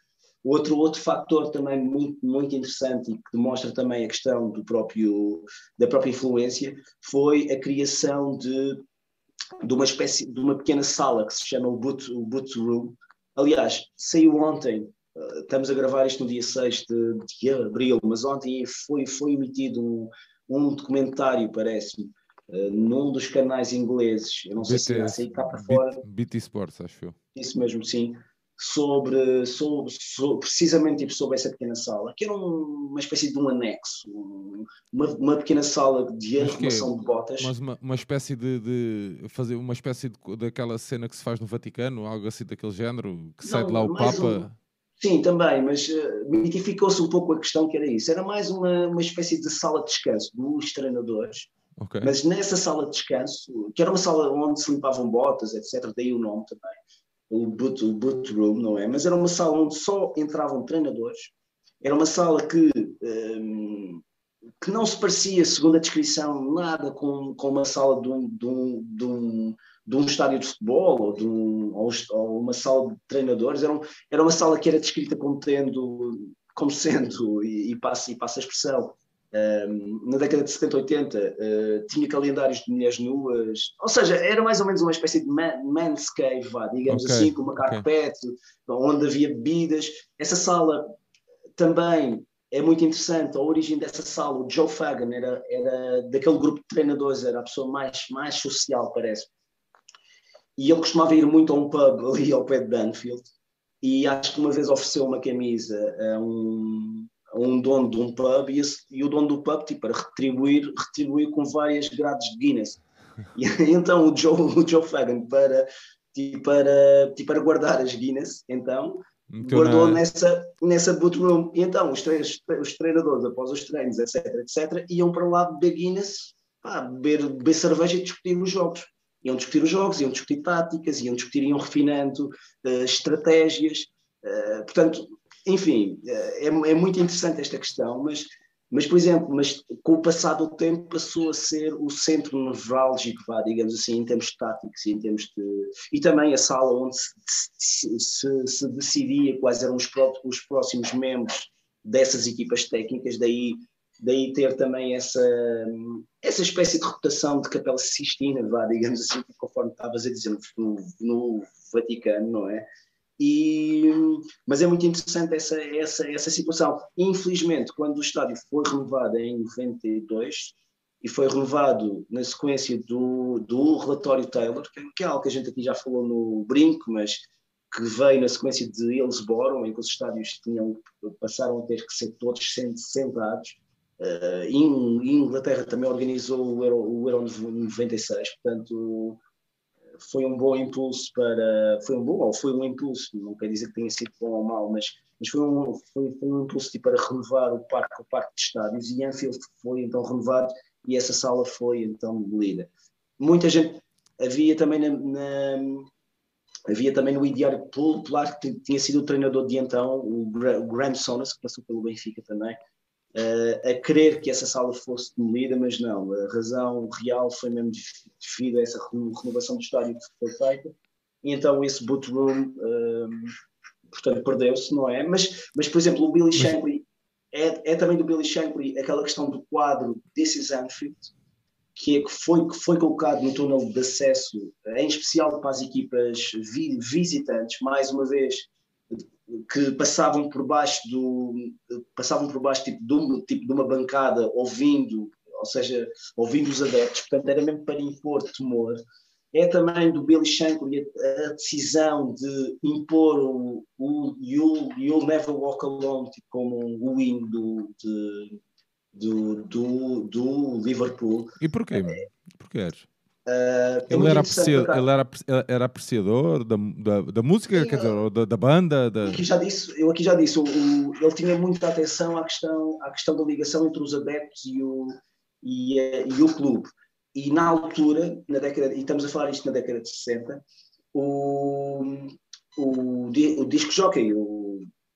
Outro, outro fator também muito, muito interessante e que demonstra também a questão do próprio, da própria influência foi a criação de, de uma espécie de uma pequena sala que se chama o Boot, o boot Room. Aliás, saiu ontem estamos a gravar isto no dia 6 de, de, abril, mas ontem foi, foi emitido um, um documentário, parece-me, uh, num dos canais ingleses, eu não BT, sei se irá sair cá para fora. BT Sports, acho eu. Isso mesmo, sim. Sobre, sobre, sobre, precisamente tipo, sobre essa pequena sala, que era um, uma espécie de um anexo, uma, uma pequena sala de arrumação de botas. Mas uma, uma espécie de, de, fazer uma espécie de, daquela cena que se faz no Vaticano, algo assim daquele género, que não, sai de lá o Papa. Um, sim, também, mas uh, mitificou-se um pouco a questão que era isso. Era mais uma, uma espécie de sala de descanso dos treinadores Okay. Mas nessa sala de descanso, que era uma sala onde se limpavam botas, etc., daí o nome também, o boot, o boot room, não é? Mas era uma sala onde só entravam treinadores, era uma sala que, um, que não se parecia, segundo a descrição, nada com, com uma sala de um, de, um, de, um, de um estádio de futebol ou, de um, ou, ou uma sala de treinadores, era, um, era uma sala que era descrita como tendo, como sendo, e, e passa, e passa a expressão, na década de 70, 80, uh, tinha calendários de mulheres nuas, ou seja, era mais ou menos uma espécie de man, man's cave, vá, digamos okay. assim, com uma carpete, okay. onde havia bebidas. Essa sala também é muito interessante, a origem dessa sala, o Joe Fagan era, era daquele grupo de treinadores, era a pessoa mais, mais social, parece. E ele costumava ir muito a um pub ali ao pé de Dunfield, e acho que uma vez ofereceu uma camisa a um um dono de um pub e, esse, e o dono do pub, tipo, para retribuir, retribuir com várias grades de Guinness. E, então o Joe, o Joe Fagan, para, tipo, para, tipo, para guardar as Guinness, então, então guardou na... nessa, nessa boot room. E então os, tre os treinadores, após os treinos, etc, etc, iam para lá beber Guinness, pá, beber, beber cerveja e discutir os jogos. Iam discutir os jogos, iam discutir táticas, iam discutir, iam refinando uh, estratégias. Uh, portanto, enfim, é, é muito interessante esta questão, mas, mas, por exemplo, mas com o passar do tempo passou a ser o centro nevrálgico, vá, digamos assim, em termos táticos e em termos de... E também a sala onde se, se, se, decidia quais eram os, pró os próximos membros dessas equipas técnicas, daí daí ter também essa, essa espécie de reputação de capela sistina, vá, digamos assim, conforme estavas a dizer, no, no Vaticano, não é? E, mas é muito interessante essa, essa, essa situação. Infelizmente, quando o estádio foi renovado em 92 e foi renovado na sequência do, do relatório Taylor, que é algo que a gente aqui já falou no brinco, mas que veio na sequência de Hillsborough, em que os estádios tinham, passaram a ter que ser todos centrados. Uh, em, Inglaterra também organizou o Euro, o Euro 96, portanto foi um bom impulso para. Foi um bom, ou foi um impulso, não quer dizer que tenha sido bom ou mau, mas, mas foi, um, foi, foi um impulso tipo, para renovar o parque, o parque de estádios e Anfield foi então renovado e essa sala foi então demolida. Muita gente. Havia também na, na havia também no ideário popular que tinha sido o treinador de então, o Graham Sonas, que passou pelo Benfica também, uh, a querer que essa sala fosse demolida, mas não, a razão real foi mesmo devido a essa renovação do estádio que foi feita, e então esse boot room, uh, portanto, perdeu-se, não é? Mas, mas, por exemplo, o Billy Shankly, é, é também do Billy Shankly aquela questão do quadro This is Anfield, que, é, que, foi, que foi colocado no túnel de acesso, em especial para as equipas vi, visitantes, mais uma vez que passavam por baixo do passavam por baixo tipo de, um, tipo de uma bancada ouvindo ou seja ouvindo os adeptos portanto era mesmo para impor temor é também do Billy Shankly a, decisão de impor o, o you'll, you'll Never Walk Alone tipo, como um win do, de, do, do, do Liverpool e porquê? É, porquê? Uh, ele, era apreciador, ele era, era apreciador da, da, da música, Sim, quer dizer, da, da banda? Da... Eu, aqui já disse, eu aqui já disse, o, o, ele tinha muita atenção à questão, à questão da ligação entre os adeptos e o, e, eh, e o clube. E na altura, na década, e estamos a falar isto na década de 60, o, o, o disco jockey, o,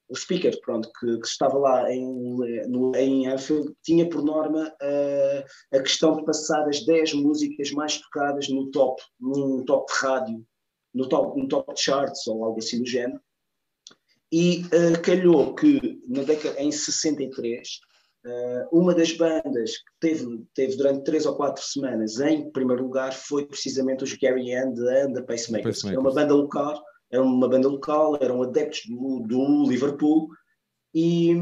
o speaker, pronto, que, que estava lá em, no, em Anfield, tinha por norma uh, a questão de passar as 10 músicas mais tocadas no top, num top de rádio, no top, no top de charts ou algo assim do género. E uh, calhou que na década, em 63, uh, eh, uma das bandas que teve, teve durante três ou quatro semanas em primeiro lugar foi precisamente os Gary and the Pacemakers. Pacemakers. É uma banda local era uma banda local, eram adeptos do, do Liverpool, e,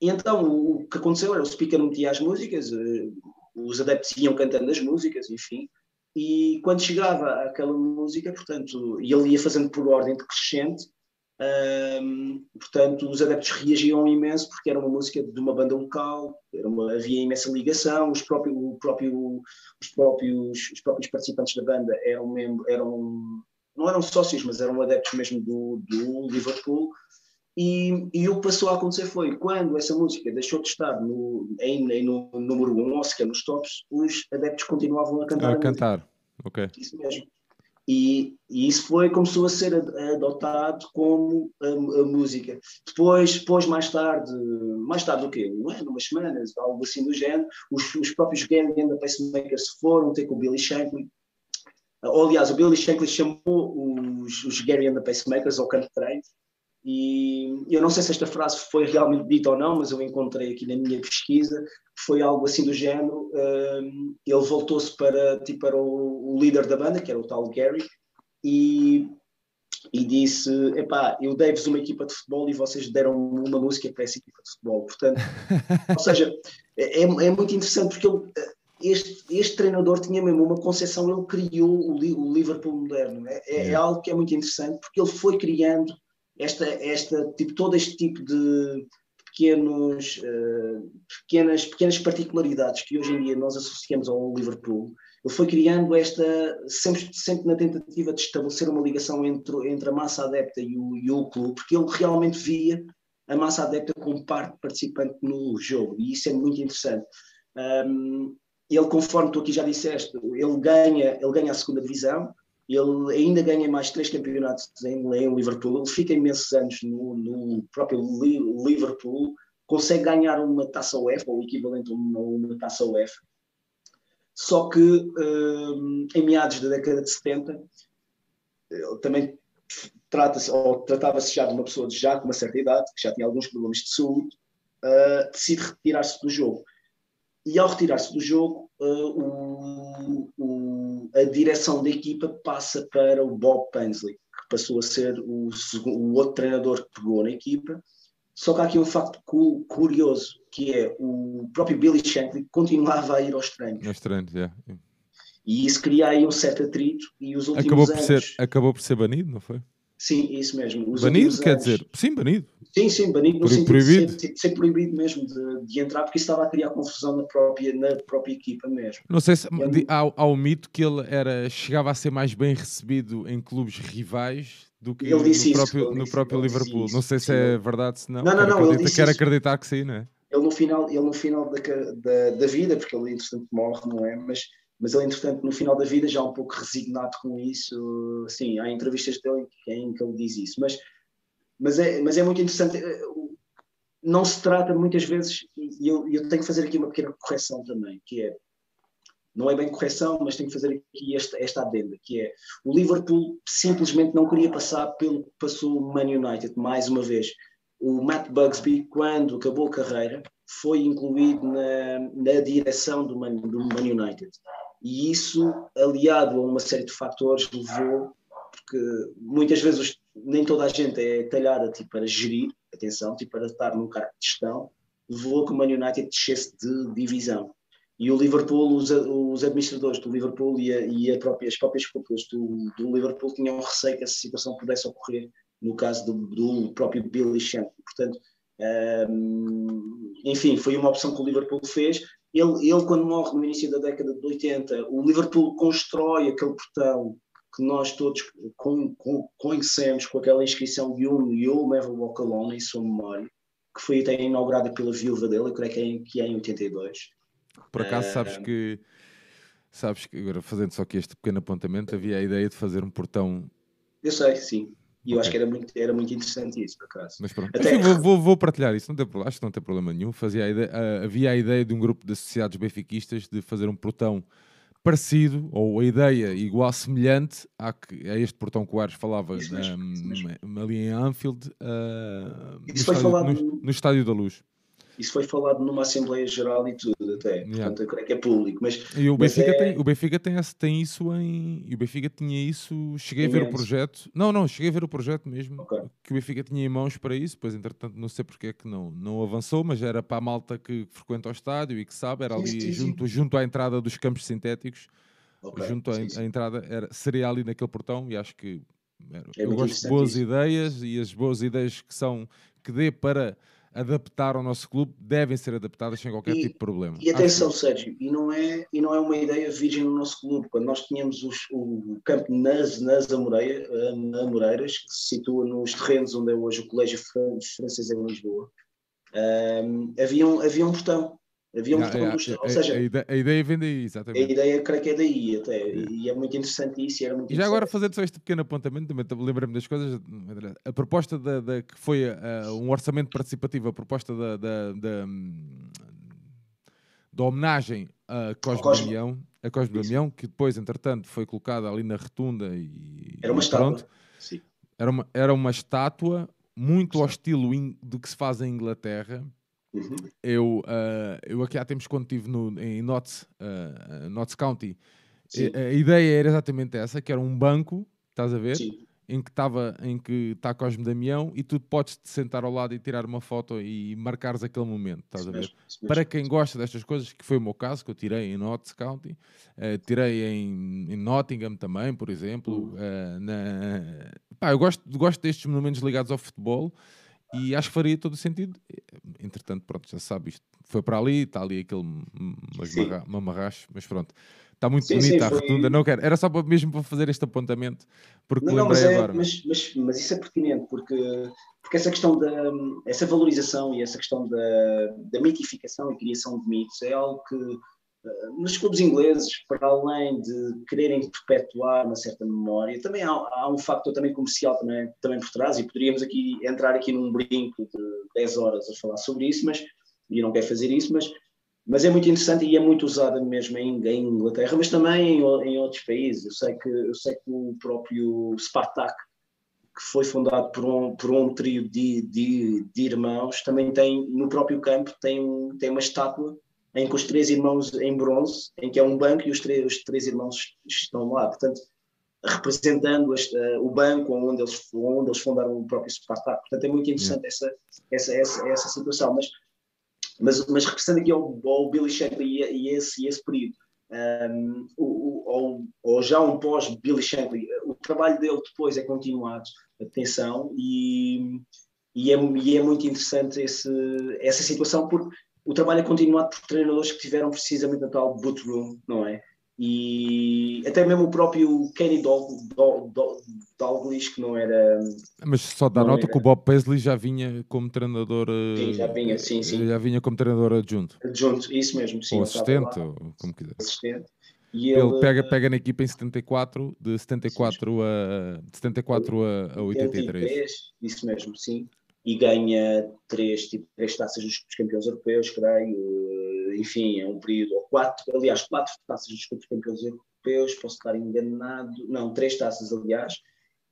e, então o que aconteceu era o speaker metia as músicas, uh, os adeptos iam cantando as músicas, enfim, e quando chegava aquela música, portanto, e ele ia fazendo por ordem decrescente, um, portanto, os adeptos reagiam imenso porque era uma música de uma banda local, uma, havia imensa ligação, os, próprio, próprio, os, próprios, os próprios participantes da banda eram, membro, eram não eram sócios, mas eram adeptos mesmo do, do Liverpool. E, e, o que passou a acontecer foi, quando essa música deixou de estar no, em, em no número 1, um, ou sequer nos tops, os adeptos continuavam a cantar. A, a cantar, ok. Isso mesmo. E, e, isso foi, começou a ser adotado como a, a, música. Depois, depois, mais tarde, mais tarde o quê? Não é? Numas semanas, algo assim do género, os, os próprios Gang and the Pacemakers foram ter com o Billy Shankly. Ou, aliás, o Billy Shankly chamou os, os Gary and the Pacemakers ao canto treino e eu não sei se esta frase foi realmente dita ou não, mas eu encontrei aqui na minha pesquisa, foi algo assim do género. Um, ele voltou-se para, tipo, para o, o, líder da banda, que era o tal Gary, e, e disse: Epá, eu dei-vos uma equipa de futebol e vocês deram uma música para essa equipa de futebol. Portanto, *laughs* ou seja, é, é muito interessante porque ele, este, este treinador tinha mesmo uma concepção, ele criou o, o Liverpool moderno. É, é, é algo que é muito interessante porque ele foi criando esta, esta, tipo, todo este tipo de pequenos, uh, pequenas, pequenas particularidades que hoje em dia nós associamos ao Liverpool, ele foi criando esta, sempre, sempre na tentativa de estabelecer uma ligação entre, entre a massa adepta e o, e o clube, porque ele realmente via a massa adepta como parte participante no jogo, e isso é muito interessante. Um, ele, conforme tu aqui já disseste, ele ganha, ele ganha a segunda divisão, ele ainda ganha mais três campeonatos em, em Liverpool, ele fica imensos anos no, no, próprio Liverpool, consegue ganhar uma taça UEFA, ou o equivalente a uma, uma taça UEFA. Só que um, em meados da década de 70, ele também trata-se, ou tratava-se já de uma pessoa já com uma certa idade, que já tinha alguns problemas de saúde, uh, decide retirar-se do jogo. E ao retirar-se do jogo, uh, o, o, a direção da equipa passa para o Bob Paisley, que passou a ser o, o outro treinador que pegou na equipa. Só que há aqui um facto curioso, que é o próprio Billy Shankly continuava a ir aos treinos. Aos treinos, é. E isso cria aí um certo atrito e os últimos acabou por anos... Ser, acabou por ser banido, não foi? Sim, isso mesmo. Os banido quer anos... dizer, sim, banido. Sim, sim, banido no Por, sentido proibido? de ser, de ser proibido mesmo de, de, entrar, porque isso estava a criar confusão na própria, na própria equipa mesmo. Não sei se é, há, há o mito que ele era, chegava a ser mais bem recebido em clubes rivais do que no isso, próprio, no próprio Liverpool. Não sei se é verdade, se não. Não, não, não. Acredita, ele disse quero isso. acreditar que sim, não é? Ele no final, ele no final da, da, da vida, porque ele entretanto morre, não é? Mas mas ele, entretanto, no final da vida, já um pouco resignado com isso, sim, há entrevistas dele em que ele diz isso, mas, mas, é, mas é muito interessante, eh, não se trata muitas vezes, e eu, eu tenho que fazer aqui uma pequena correção também, que é, não é bem correção, mas tenho que fazer aqui esta, esta adenda, que é, o Liverpool simplesmente não queria passar pelo que passou o Man United, mais uma vez, o Matt Bugsby, quando acabou a carreira, foi incluído na, na direção do Man, do Man United. E isso, aliado a uma série de fatores, levou, porque muitas vezes nem toda a gente é talhada tipo, para gerir, atenção, tipo, para estar num cargo de gestão, levou a que o Man United descesse de divisão. E o Liverpool, os, os administradores do Liverpool e, a, e a própria, as próprias cúpulas do, do, Liverpool tinham receio que essa situação pudesse ocorrer no caso do, do próprio Billy Shankly. Portanto, um, enfim, foi uma opção que o Liverpool fez. Ele, ele, quando morre no início da década de 80, o Liverpool constrói aquele portão que nós todos conhecemos com aquela inscrição de um You Never Walk Alone em sua memória, que foi até inaugurada pela viúva dele, eu creio que é, em, que é em 82. Por acaso, sabes que, sabes que, agora fazendo só aqui este pequeno apontamento, havia a ideia de fazer um portão. Eu sei, sim. E eu okay. acho que era muito, era muito interessante isso, por acaso. Mas pronto. Até... Vou, vou, vou, partilhar isso, não tem, acho que não tem problema nenhum. Fazia a ideia, havia a ideia de um grupo de associados benfiquistas de fazer um portão parecido, ou a ideia igual, semelhante a, que, a este portão que o Ares falava um, ali em Anfield, uh, no, estádio, no, no, Estádio da Luz. Isso foi falado numa Assembleia Geral e tudo, até. Yeah. Portanto, eu creio que é público. Mas, e o Benfica, é... tem, o Benfica tem, tem isso em. E o Benfica tinha isso. Cheguei a ver o projeto. Não, não, cheguei a ver o projeto mesmo. Okay. Que o Benfica tinha em mãos para isso. Pois, entretanto, não sei porque é que não, não avançou, mas era para a malta que frequenta o estádio e que sabe, era ali sim, sim, junto, sim. junto à entrada dos campos sintéticos. Okay. Junto à, entrada, era, seria ali naquele portão e acho que. Era, é eu gosto de boas ideias e as boas ideias que são que dê para adaptar ao nosso clube devem ser adaptadas sem qualquer e, tipo de problema. E atenção, que... Sérgio, e não, é, e não é uma ideia virgem no nosso clube. Quando nós tínhamos os, o campo nas, nas Amoreira, Amoreiras, que se situa nos terrenos onde é hoje o Colégio Francês em Lisboa, um, havia, um, havia um portão Havia um botão dos. Ou seja, a, ideia, a ideia vem daí, exatamente. A ideia, creio que é daí, até. E é muito interessante isso. Era muito e já agora, fazendo só este pequeno apontamento, também lembra-me das coisas. A proposta da, da que foi um orçamento participativo, a proposta da, da, da, da homenagem a Cosme, Cosme. Damião, a Cosme Damião, que depois, entretanto, foi colocada ali na retunda e. Era uma e estátua. Sim. Era uma, era uma estátua muito Sim. ao estilo in, do que se faz em Inglaterra Uhum. Eu, uh, eu aqui há tempos, quando estive no, em Notts, uh, Notts County, a, a, ideia era exatamente essa, que era um banco, estás a ver? Sim. Em que estava, em que está Cosme Damião e tu podes te sentar ao lado e tirar uma foto e marcares aquele momento, estás a ver? Mesmo, Para quem gosta destas coisas, que foi o meu caso, que eu tirei em Notts County, uh, tirei em, em, Nottingham também, por exemplo. Uhum. na... Pá, eu gosto, gosto destes monumentos ligados ao futebol e acho que faria todo o sentido. Entretanto, pronto, já sabe, isto foi para ali, está ali aquele mamarracho, mas pronto. Está muito sim, bonita sim, a rotunda, não quero. Era só mesmo para fazer este apontamento, porque não, lembrei não, mas é, agora. Mas, mas, mas, isso é pertinente, porque, porque essa questão da essa valorização e essa questão da, da mitificação e criação de mitos é algo que nos clubes ingleses, para além de quererem perpetuar uma certa memória, também há, há, um fator também comercial também, também por trás, e poderíamos aqui entrar aqui num brinco de 10 horas a falar sobre isso, mas e não quero fazer isso, mas, mas é muito interessante e é muito usada mesmo em, em Inglaterra, mas também em, em, outros países. Eu sei que, eu sei que o próprio Spartak, que foi fundado por um, por um trio de, de, de irmãos, também tem, no próprio campo, tem, tem uma estátua em que os três irmãos em bronze, em que é um banco e os três, os três irmãos estão lá. Portanto, representando este, uh, o banco onde eles, onde eles fundaram o próprio Spartak. Portanto, é muito interessante essa, essa, essa, essa situação. Mas, mas, mas representando aqui ao, ao Billy Shankly e, e, esse, e esse período, um, ou, ou, já um pós-Billy Shankly, o trabalho dele depois é continuado, atenção, e, e, é, e é muito interessante esse, essa situação, porque o trabalho é continuado por treinadores que tiveram precisamente na tal boot room, não é? E até mesmo o próprio Kenny Dalglish, que não era. Mas só dá nota era... que o Bob Paisley já vinha como treinador. Sim, já vinha, sim, sim. Já vinha como treinador adjunto. Adjunto, isso mesmo, sim. Ou assistente, ou como quiser. Assistente. E ele, ele pega, pega na equipa em 74, de 74 a, de 74 a, a 83. 83. Isso mesmo, sim e ganha três, tipo, três taças dos campeões europeus, creio. Enfim, é um período, ou quatro, aliás, quatro taças dos campeões europeus, posso estar enganado, não, três taças, aliás,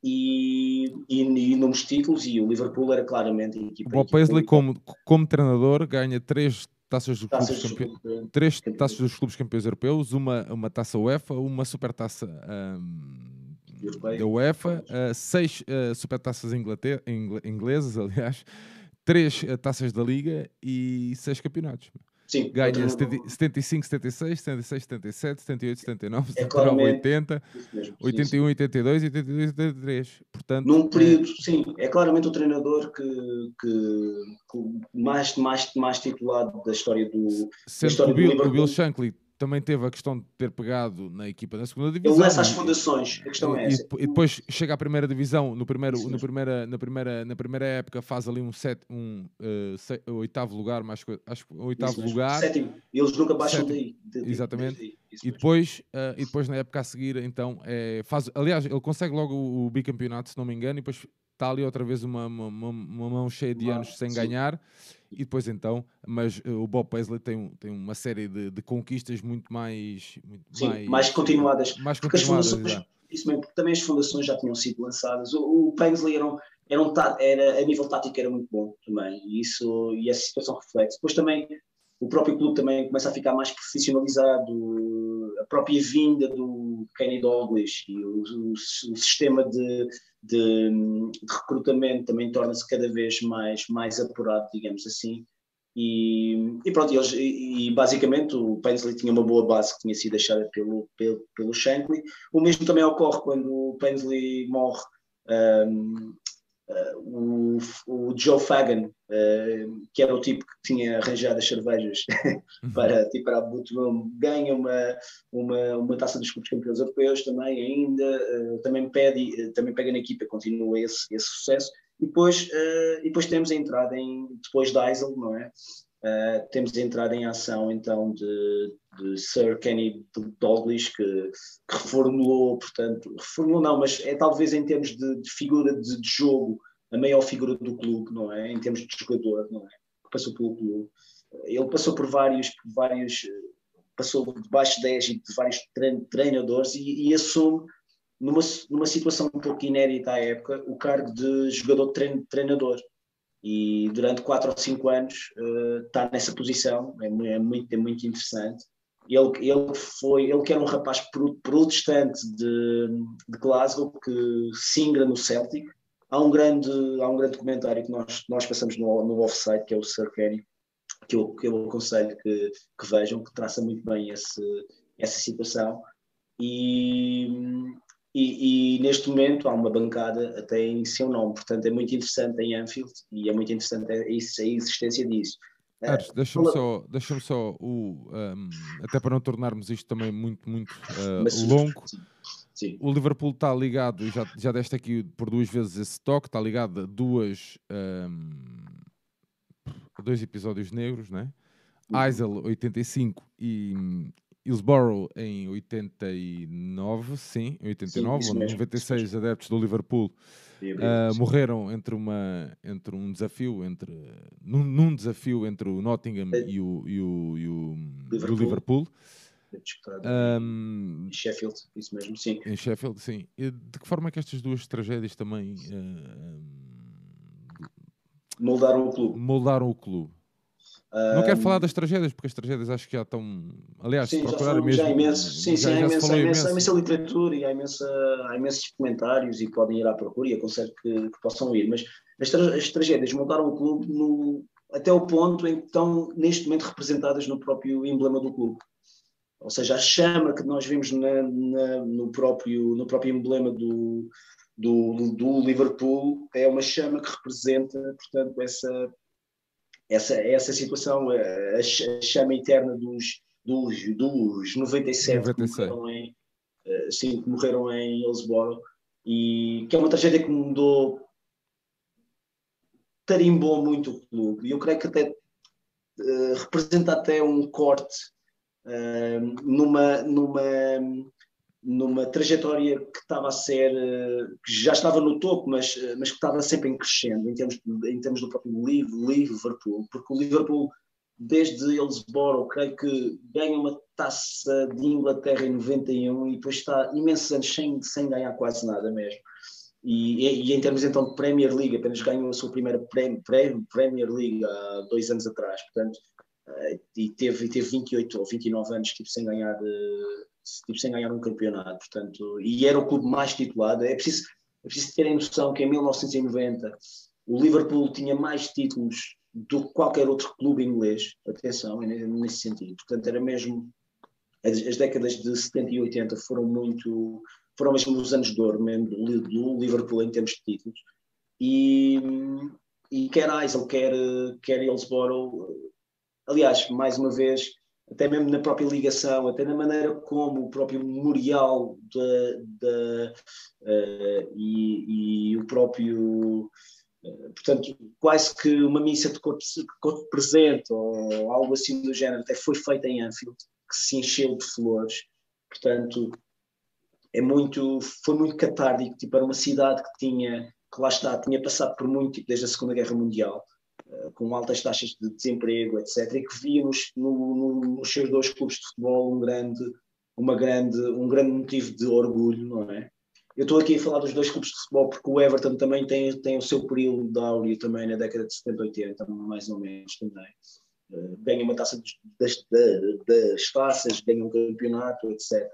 e, e, e inúmeros títulos, e o Liverpool era claramente a equipa. O Bob Paisley, como, como treinador, ganha três taças dos, taças clubes, campe... três campeões. taças dos clubes campeões europeus, uma, uma taça UEFA, uma super taça. Um da UEFA, uh, seis uh, supertaças inglesas, *laughs* aliás, três uh, taças da Liga e seis campeonatos. Sim, Ganha 75, 76, 76, 77, 78, 79, é 79, 80, mesmo, 81, 82 e 82, 83. Portanto, Num período, é... sim, é claramente o treinador que, que, que, mais, mais, mais titulado da história do. Sendo da história o Bill, o Bill Shankly também teve a questão de ter pegado na equipa da segunda divisão. Ele lança as fundações, a questão é essa. E, depois chega à primeira divisão, no primeiro, no primeira, na, primeira, na primeira época faz ali um, set, um uh, se, oitavo lugar, mais, acho que oitavo lugar. Sétimo, eles nunca baixam daí. De, Exatamente. De, e, depois, uh, e depois na época a seguir, então, é, faz, aliás, ele consegue logo o, o bicampeonato, se não me engano, e depois está ali outra vez uma, uma, uma mão cheia de anos sem sim. ganhar e depois então, mas uh, o Bob Paisley tem, tem uma série de, de conquistas muito mais, muito Sim, mais, mais continuadas. Mais continuadas isso mesmo, porque também as fundações já tinham sido lançadas. O, o Paisley era um, era, um, era a nível tático era muito bom também, e isso e essa situação reflete. Depois também o próprio clube também começa a ficar mais profissionalizado, a própria vinda do Kenny Douglas e o, o, o sistema de, de, de, recrutamento também torna-se cada vez mais, mais apurado, digamos assim. E, e pronto, e, eles, e, basicamente o Paisley tinha uma boa base que tinha sido deixada pelo, pelo, pelo Shankly. O mesmo também ocorre quando o Paisley morre. Um, Uh, o, o, Joe Fagan, uh, que era o tipo que tinha arranjado as cervejas uhum. *laughs* para, tipo, para a Butman, ganha uma, uma, uma taça dos clubes campeões europeus também ainda, uh, também, pede, também pega na equipa, continua esse, esse sucesso. E depois, e depois temos a entrada em, depois da Eisel, não é? Temos a entrada em ação então de, de Sir Kenny Dalglish que, que, reformulou, portanto, reformulou não, mas é talvez em termos de, de figura de, de, jogo a maior figura do clube, não é? Em termos de jogador, não é? Que passou pelo clube. Ele passou por vários, por vários passou debaixo de 10 e de vários treinadores e, e assume numa, numa situação um pouco inédita à época o cargo de jogador treinador e durante 4 ou 5 anos uh, está nessa posição, é, é, muito, é muito interessante ele, ele foi, ele que era um rapaz protestante de, de Glasgow que singra no Celtic. Há um grande, há um grande documentário que nós, nós passamos no, no offsite, que é o Sir Kenny, que eu, que eu aconselho que, que vejam, que traça muito bem esse, essa situação. E, e, e, neste momento há uma bancada até em seu nome, portanto é muito interessante em Anfield e é muito interessante a, a existência disso. Ares, deixa-me só, deixa só o, um, até para não tornarmos isto também muito, muito uh, longo. Sim. O Liverpool está ligado, já, já deste aqui por duas vezes esse toque, está ligado a duas um, a dois episódios negros, né? Uhum. Eisel 85 e Hillsborough em 89, sim, em 89, sim, onde 96 adeptos do Liverpool uh, morreram entre, uma, entre um desafio, entre, num, num desafio entre o Nottingham é. e o, e o, e o Liverpool. Liverpool. Um, em Sheffield, isso mesmo, sim. Em Sheffield, sim. E de que forma é que estas duas tragédias também uh, moldaram o clube? Moldaram o clube. Não quero falar das tragédias, porque as tragédias acho que já estão. Aliás, sim, procurar mesmo. Já imenso, sim, já, sim, já há, imensa, há, imensa, há imensa literatura e há, imensa, há imensos comentários e podem ir à procura e aconselho que, que possam ir. Mas as, tra as tragédias montaram o clube no, até o ponto em que estão, neste momento, representadas no próprio emblema do clube. Ou seja, a chama que nós vimos na, na, no, próprio, no próprio emblema do, do, do Liverpool é uma chama que representa, portanto, essa essa, essa situação, a, chama eterna dos, dos, dos 97, 97. Que morreram em, eh, sim, que morreram em Hillsborough, e que é uma tragédia que mudou, tarimbou muito o clube, e eu creio que até uh, representa até um corte uh, numa, numa numa trajetória que estava a ser, eh, que já estava no topo, mas, eh, mas que estava sempre em crescendo em termos, em termos do próprio Liverpool, porque o Liverpool, desde Hillsborough, creio que ganha uma taça de Inglaterra em 91 e depois está imensos anos sem, sem ganhar quase nada mesmo. E, e, em termos então de Premier League, apenas ganhou a sua primeira Premier League há dois anos atrás, portanto, eh, e teve, teve 28 ou 29 anos tipo, sem ganhar tipo, sem ganhar um campeonato. Portanto, e era o clube mais titulado. É preciso, é preciso terem noção que em 1990 o Liverpool tinha mais títulos do que qualquer outro clube inglês. Atenção, nesse sentido. Portanto, era mesmo. As, as décadas de 70 e 80 foram muito. Foram mesmo os anos de ouro mesmo do, do Liverpool em termos de títulos. E, e quer Eisel, quer, quer Hillsborough, aliás, mais uma vez, até mesmo na própria ligação, até na maneira como o próprio memorial de, de, uh, e, e, o próprio. Uh, portanto, quase que uma missa de corpo, presente ou algo assim do género, até foi feita em Anfield, que se encheu de flores. Portanto, é muito, foi muito catártico. Tipo, uma cidade que tinha, que lá está, tinha passado por muito, tipo, desde a Segunda Guerra Mundial eh, com altas taxas de desemprego, etc., e que via nos, no, no, nos seus dois clubes de futebol um grande, uma grande, um grande motivo de orgulho, não é? eu estou aqui a falar dos dois clubes de futebol porque o Everton também tem, tem o seu período de áureo também na década de 70, 80, mais ou menos também. Uh, ganha uma taça das, das taças, ganha um campeonato, etc.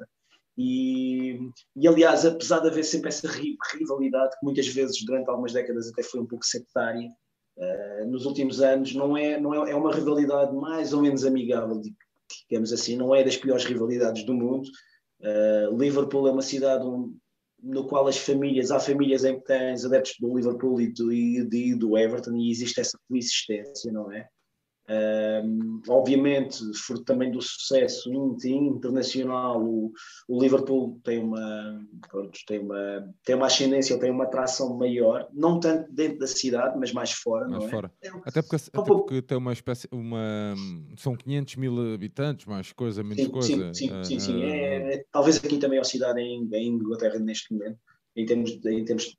E, e, aliás, apesar de haver sempre essa rivalidade, que muitas vezes durante algumas décadas até foi um pouco sectária, uh, nos últimos anos não é, não é, é uma rivalidade mais ou menos amigável, digamos assim, não é das piores rivalidades do mundo. Uh, Liverpool é uma cidade um, no qual as famílias, há famílias em que tens adeptos do Liverpool e do, e do Everton e existe essa coexistência, não é? Um, obviamente, fruto também do sucesso internacional, o, o, Liverpool tem uma, pronto, tem, uma, tem uma ascendência, tem uma atração maior, não tanto dentro da cidade, mas mais fora. Mais é? fora. É? Até, porque, até porque tem uma espécie, uma, são 500 mil habitantes, mais coisa, menos sim, coisa. Sim, sim, sim, sim. É, é, talvez aqui também a cidade em, em Inglaterra neste momento, em termos, em termos de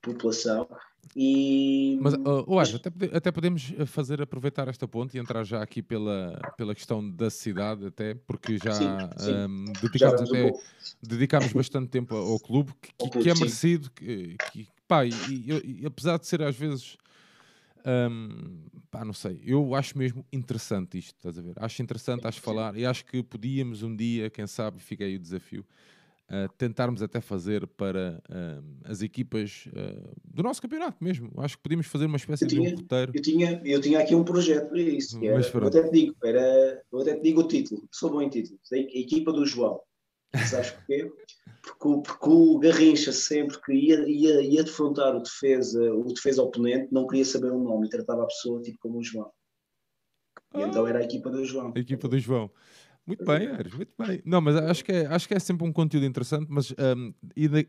população. E... Mas, uh, até, até podemos eh, fazer aproveitar esta ponte e entrar já aqui pela, pela questão da cidade, até porque já, sim, sim. Um, dedicámos, até, um dedicámos bastante tempo ao clube, que, clube, que é merecido, que, que, pá, e, e, e, apesar de ser às vezes. Um, pá, não sei, eu acho mesmo interessante isto, estás a ver? Acho interessante, acho falar, e acho que podíamos um dia, quem sabe, fica aí o desafio, uh, tentarmos até fazer para uh, as equipas uh, do nosso campeonato mesmo. Acho que podíamos fazer uma espécie tinha, de um roteiro. Eu tinha, eu tinha aqui um projeto para isso. Era, eu, até te digo, era, eu até te digo o título, sou bom em título, a equipa do João. Sabes porquê? Porque, porque o Garrincha sempre que ia, ia, ia defrontar o defesa, o defesa oponente, não queria saber o nome e tratava a pessoa tipo como o João. E ah, então era a equipa do João. A equipa do João. Muito bem, Ares, muito bem. Não, mas acho que é, acho que é sempre um conteúdo interessante, mas um,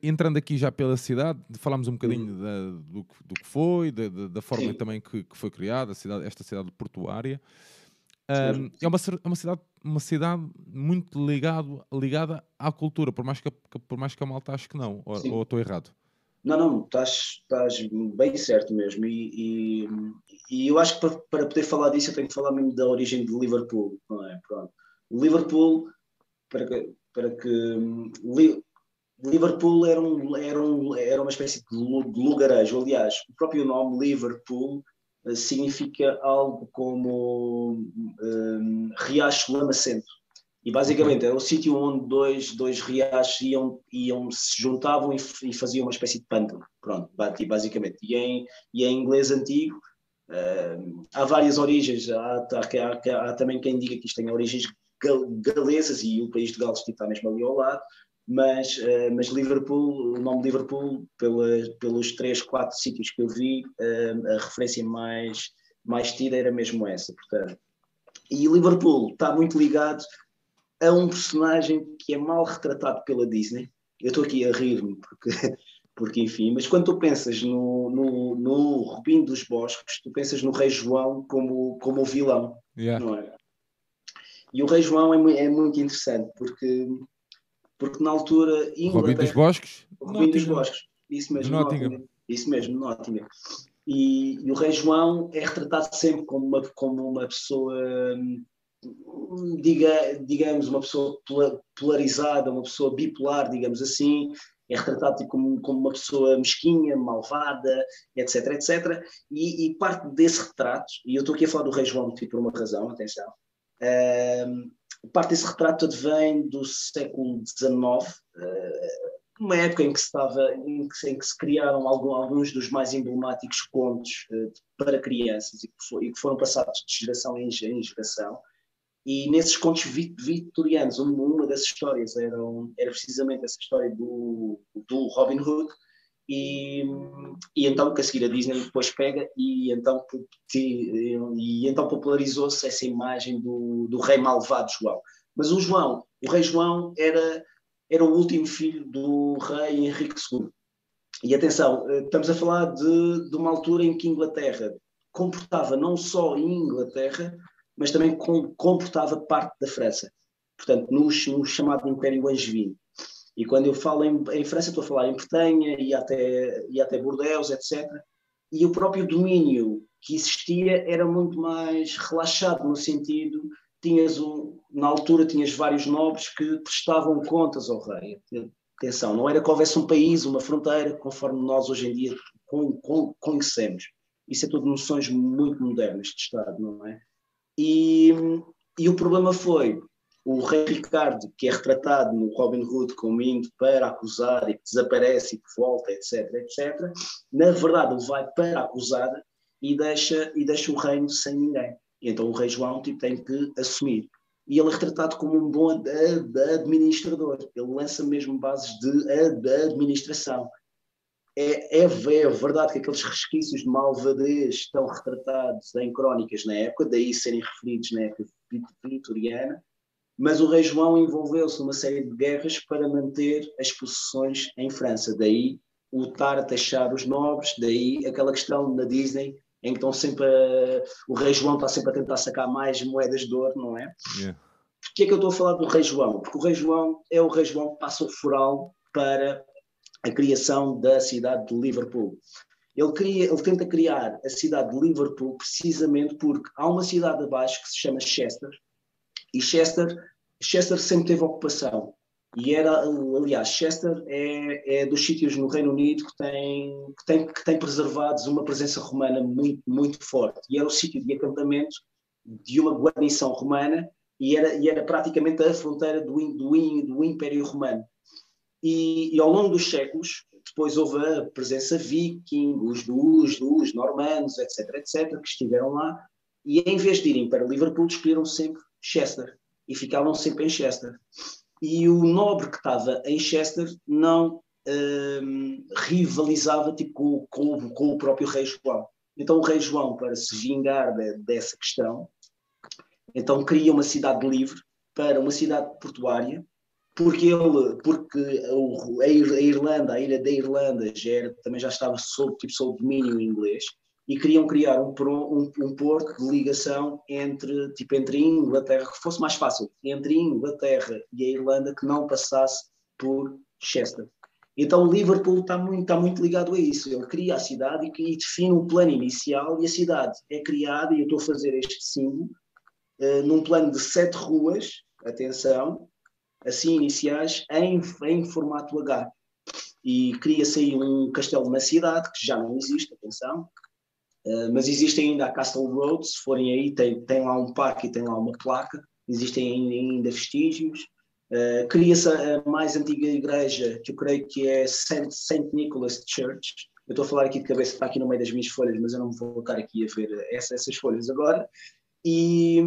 entrando aqui já pela cidade, falámos um bocadinho hum. da, do, do, que foi, da, da forma também que, que, foi criada, cidade, esta cidade portuária. Um, é uma, é uma cidade, uma cidade muito ligado, ligada à cultura, por mais que, por mais que a malta ache que não, ou, ou estou errado? Não, não, estás, estás bem certo mesmo. E, e, e eu acho que para, para, poder falar disso eu tenho que falar mesmo da origem de Liverpool, não é? Pronto. Liverpool, para que, para que Liverpool era, um, era, um, era uma espécie de lugarejo. Aliás, o próprio nome Liverpool uh, significa algo como um, riacho lamacento. E basicamente era o sítio onde dois, dois riachos iam, iam, se juntavam e, e faziam uma espécie de pântano. Pronto, basicamente. E em, e em inglês antigo uh, há várias origens. Há, há, há, há, também quem diga que isto tem origens galesas e o país de Gales está mesmo ali ao lado, mas, uh, mas Liverpool, o nome de Liverpool, pela, pelos três, quatro sítios que eu vi, uh, a referência mais, mais tida era mesmo essa, portanto. E Liverpool está muito ligado a um personagem que é mal retratado pela Disney. Eu estou aqui a rir-me, porque, *laughs* porque enfim, mas quando tu pensas no, no, no Rubim dos Bosques, tu pensas no Rei João como, como o vilão, yeah. não é? E o Rei João é, é muito interessante, porque, porque na altura. Inglaterra, Robin dos Bosques? Robin dos Bosques, isso mesmo. Nottingham. Nottingham. Isso mesmo, Nottingham. E, e, o Rei João é retratado sempre como uma, como uma pessoa, diga, digamos, uma pessoa polarizada, uma pessoa bipolar, digamos assim, é retratado tipo, como, como uma pessoa mesquinha, malvada, etc, etc. E, e, parte desse retrato, e eu estou aqui a falar do Rei João tipo, por uma razão, atenção, Uh, parte desse retrato advém do século XIX, uh, uma época em que, estava, em que, em que se criaram algum, alguns dos mais emblemáticos contos uh, para crianças e que, for, e que, foram passados de geração em, em geração. E nesses contos vitorianos, uma, uma das histórias era, era precisamente essa história do, do Robin Hood, e, e então que a seguir a Disney depois pega e então, e, então popularizou-se essa imagem do, do rei malvado João. Mas o João, o rei João era, era o último filho do rei Henrique II. E atenção, eh, estamos a falar de, de uma altura em que Inglaterra comportava não só em Inglaterra, mas também comportava parte da França. Portanto, no, no chamado Império Angevino. E quando eu falo em, em França, estou a falar em Bretanha e até, e até Bordeaux, etc. E o próprio domínio que existia era muito mais relaxado, no sentido, tinhas um, na altura tinhas vários nobres que prestavam contas ao rei. Atenção, não era que houvesse um país, uma fronteira, conforme nós hoje em dia conhecemos. Isso é tudo noções muito modernas de Estado, não é? E, e o problema foi o rei Ricardo, que é retratado no Robin Hood como indo para acusar e que desaparece e que volta, etc, etc, na verdade ele vai para acusar e deixa, e deixa o reino sem ninguém. E então o rei João tipo, tem que assumir. E ele é retratado como um bom administrador. Ele lança mesmo bases de administração. É, é, é, verdade que aqueles resquícios de malvadez estão retratados em crónicas na época, daí serem referidos na época vitoriana, mas o rei João envolveu-se numa série de guerras para manter as possessões em França. Daí o estar a taxar os nobres, daí aquela questão na Disney em que estão sempre a, o rei João está sempre a tentar sacar mais moedas de ouro, não é? Yeah. Por que é que eu estou a falar do rei João? Porque o rei João é o rei João que passa o foral para a criação da cidade de Liverpool. Ele, cria, ele tenta criar a cidade de Liverpool precisamente porque há uma cidade abaixo que se chama Chester, e Chester, Chester sempre teve ocupação. E era, aliás, Chester é, é dos sítios no Reino Unido que tem, que, tem, que tem preservados uma presença romana muito, muito forte. E era o sítio de acampamento de uma guarnição romana e era, e era praticamente a fronteira do, do, do Império Romano. E, e, ao longo dos séculos, depois houve a presença viking, os dos, dos normanos, etc, etc, que estiveram lá, e em vez de irem para Liverpool, escolheram sempre Chester e ficavam sempre em Chester. E o nobre que estava em Chester não um, rivalizava tipo, com, com, com, o próprio rei João. Então o rei João, para se vingar de, dessa questão, então cria uma cidade livre para uma cidade portuária, porque ele, porque a Irlanda, a ilha da Irlanda já era, também já estava sob, tipo, sob domínio inglês, e queriam criar um, um, um, porto de ligação entre, tipo, entre a Inglaterra, que fosse mais fácil, entre a Inglaterra e a Irlanda, que não passasse por Chester. Então Liverpool está muito, está muito ligado a isso. Ele cria a cidade e, e define um plano inicial e a cidade é criada, e eu estou a fazer este símbolo, uh, num plano de sete ruas, atenção, assim iniciais, em, em formato H. E cria-se aí um castelo na cidade, que já não existe, atenção, Uh, mas existe ainda a Castle Road, se forem aí, tem, tem lá um parque e tem lá uma placa, existem ainda, vestígios. Uh, Cria-se a mais antiga igreja, que eu creio que é St. Saint Nicholas Church. Eu estou a falar aqui de cabeça, está aqui no meio das minhas folhas, mas eu não vou estar aqui a ver essa, essas folhas agora. E,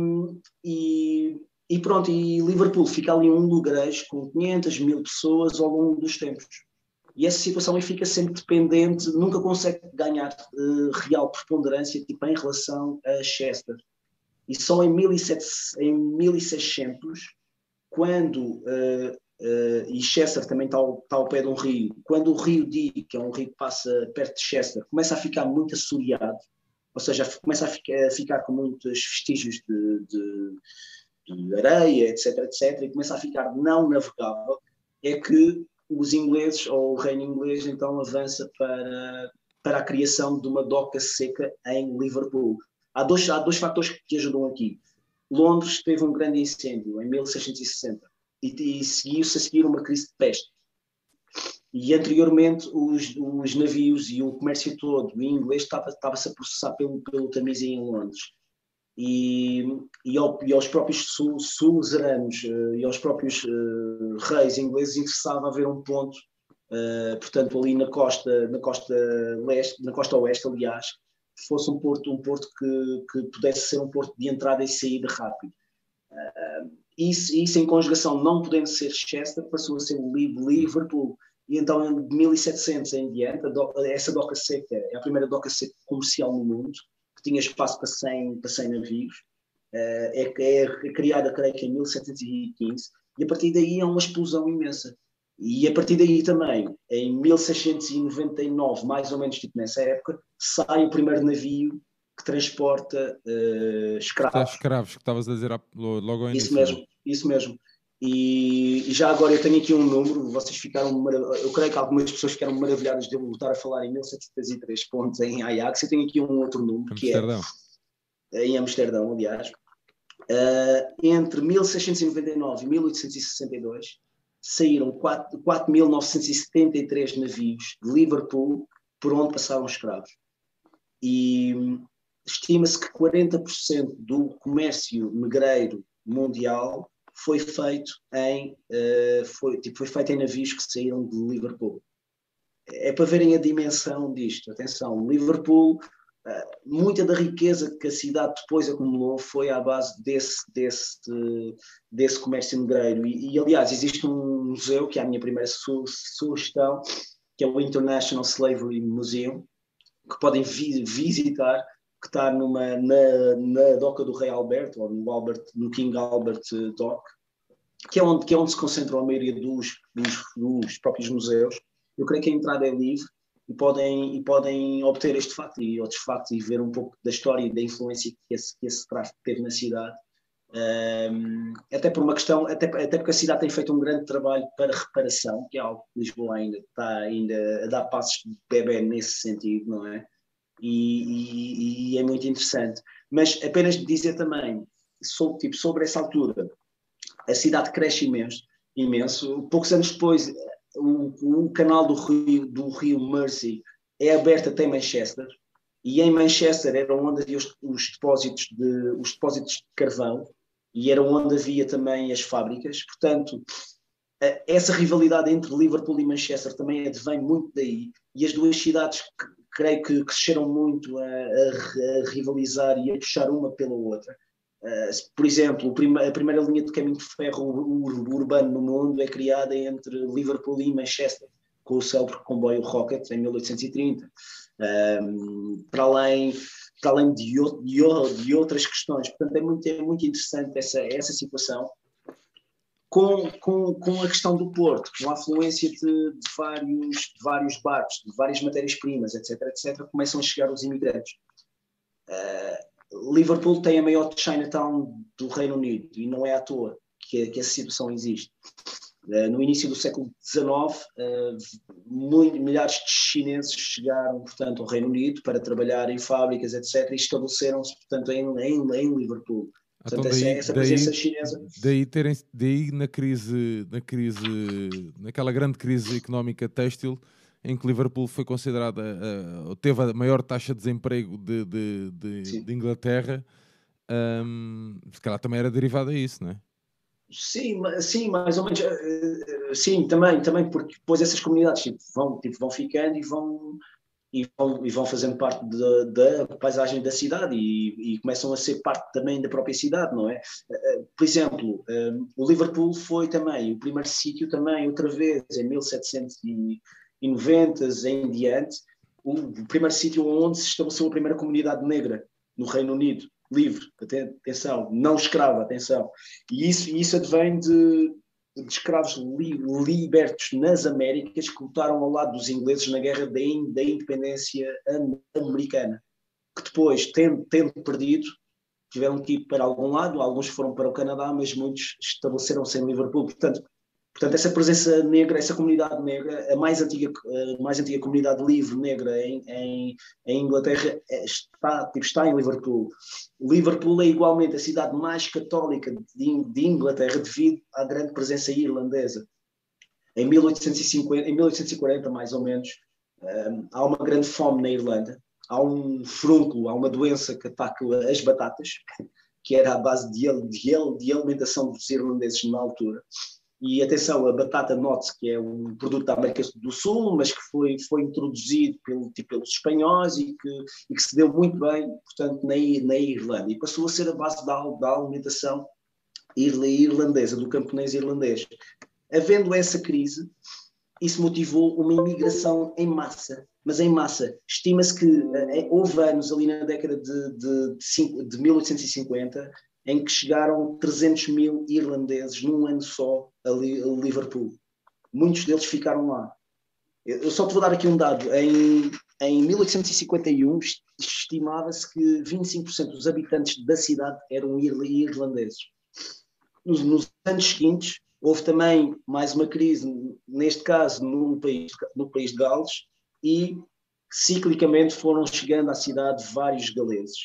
e, e, pronto, e Liverpool fica ali um lugarejo com 500 mil pessoas ao longo dos tempos. E essa situação aí fica sempre dependente, nunca consegue ganhar uh, real preponderância tipo, em relação a Chester. E só em, 1700, em 1600, quando, uh, uh, e Chester também está ao, está ao, pé de um rio, quando o rio Dee, que é um rio que passa perto de Chester, começa a ficar muito assoreado, ou seja, começa a ficar, a ficar com muitos vestígios de, de, de areia, etc, etc, e começa a ficar não navegável, é que os ingleses, ou o reino inglês, então avança para, para a criação de uma doca seca em Liverpool. Há dois, há dois fatores que ajudam aqui. Londres teve um grande incêndio em 1660 e, e seguiu-se a seguir uma crise de peste. E anteriormente os, os navios e o comércio todo inglês estava-se a processar pelo, pelo Tamise em Londres e, e, ao, e aos próprios suzeranos uh, e aos próprios uh, reis ingleses interessava haver um ponto, uh, portanto ali na costa, na costa leste, na costa oeste, aliás, fosse um porto, um porto que, que pudesse ser um porto de entrada e saída rápido. isso, isso em conjugação não podendo ser Chester, passou a ser Liverpool. E então, de 1700 em diante, essa doca seca é a primeira doca seca comercial no mundo que tinha espaço para 100, para 100 navios, uh, é, é criada, creio que em 1715, e a partir daí é uma explosão imensa. E a partir daí também, em 1699, mais ou menos tipo nessa época, sai o primeiro navio que transporta uh, escravos. escravos, que estavas a dizer logo ao início. Isso mesmo, isso mesmo. E, já agora eu tenho aqui um número, vocês ficaram, eu creio que algumas pessoas ficaram maravilhadas de eu voltar a falar em 1703 pontos em Ajax, eu tenho aqui um outro número, Amsterdão. que é em Amsterdão, aliás, uh, entre 1699 e 1862, saíram 4.973 navios de Liverpool por onde passaram escravos. E estima-se que 40% do comércio negreiro mundial foi feito em uh, foi, tipo, foi feito em navios que saíram de Liverpool. É para verem a dimensão disto. Atenção, Liverpool, uh, muita da riqueza que a cidade depois acumulou foi à base desse, desse, desse comércio negreiro. E, e, aliás, existe um museu, que é a minha primeira su sugestão, que é o International Slavery Museum, que podem vi visitar, que está numa, na, na doca do Rei Alberto, ou no, Albert, no King Albert Dock, que é onde, que é onde se concentram a maioria dos, dos, dos próprios museus. Eu creio que a entrada é livre e podem, e podem obter este facto e outros factos e ver um pouco da história e da influência que esse, que esse tráfico teve na cidade. Um, até por uma questão, até, até porque a cidade tem feito um grande trabalho para reparação, que é algo que Lisboa ainda está ainda a dar passos de bebê nesse sentido, não é? E, e, e, é muito interessante. Mas apenas dizer também, sobre, tipo, sobre essa altura, a cidade cresce imenso, imenso. Poucos anos depois, o, o canal do rio, do rio Mersey é aberto até Manchester, e em Manchester era onde havia os, os, depósitos de, os depósitos de carvão, e era onde havia também as fábricas. Portanto, essa rivalidade entre Liverpool e Manchester também advém muito daí, e as duas cidades creio que cresceram muito a, a, a, rivalizar e a puxar uma pela outra. Uh, por exemplo, a primeira linha de caminho de ferro urbano no mundo é criada entre Liverpool e Manchester, com o célebre comboio Rocket, em 1830. Um, para além, para além de, de, de, outras questões. Portanto, é muito, é muito interessante essa, essa situação com, com, com a questão do Porto, com a afluência de, de vários, de vários barcos, de várias matérias-primas, etc., etc., começam a chegar os imigrantes. Uh, Liverpool tem a maior Chinatown do Reino Unido e não é à toa que, que essa situação existe. Uh, no início do século XIX, uh, milhares de chineses chegaram, portanto, ao Reino Unido para trabalhar em fábricas, etc., e estabeleceram-se, portanto, em, em, em Liverpool. Portanto, então, daí, essa, presença daí, chinesa. Daí, terem, daí na crise, na crise, naquela grande crise económica têxtil, em que Liverpool foi considerada, uh, teve a maior taxa de desemprego de, de, de, de Inglaterra, um, se calhar também era derivada a isso, não é? Sim, sim, mais ou menos. Sim, também, também, porque depois essas comunidades tipo, vão, tipo, vão ficando e vão, e vão, e vão fazendo parte da, da paisagem da cidade e, e, começam a ser parte também da própria cidade, não é? Eh, eh, por exemplo, eh, o Liverpool foi também o primeiro sítio também, outra vez, em 1790 em diante, o primeiro sítio onde se estabeleceu a primeira comunidade negra no Reino Unido, livre, atenção, não escrava, atenção. E isso, isso advém de, de escravos li, libertos nas Américas que lutaram ao lado dos ingleses na guerra da, da independência americana, que depois, tendo, tendo perdido, tiveram que ir para algum lado, alguns foram para o Canadá, mas muitos estabeleceram-se em Liverpool. Portanto, Portanto, essa presença negra, essa comunidade negra, a mais antiga, a mais antiga comunidade livre negra em, em, em Inglaterra é, está, tipo, está em Liverpool. Liverpool é igualmente a cidade mais católica de, de Inglaterra devido à grande presença irlandesa. Em, 1850, em 1840, mais ou menos, um, há uma grande fome na Irlanda. Há um frúnculo, há uma doença que ataca as batatas, que era a base de, de, de alimentação dos irlandeses na altura e atenção, a batata note que é um produto da América do Sul, mas que foi, foi introduzido pelo, tipo, pelos espanhóis e que, e que se deu muito bem, portanto, na, na Irlanda. E passou a ser a base da, da alimentação irlandesa, do camponês irlandês. Havendo essa crise, isso motivou uma imigração em massa. Mas em massa, estima-se que eh, houve anos ali na década de, de, de, de 1850 em que chegaram 300 mil irlandeses num ano só a Liverpool. Muitos deles ficaram lá. Eu só te vou dar aqui um dado. Em, em 1851, estimava-se que 25% dos habitantes da cidade eram irlandeses. Nos, nos, anos seguintes, houve também mais uma crise, neste caso no país, no país de Gales, e ciclicamente foram chegando à cidade vários galeses.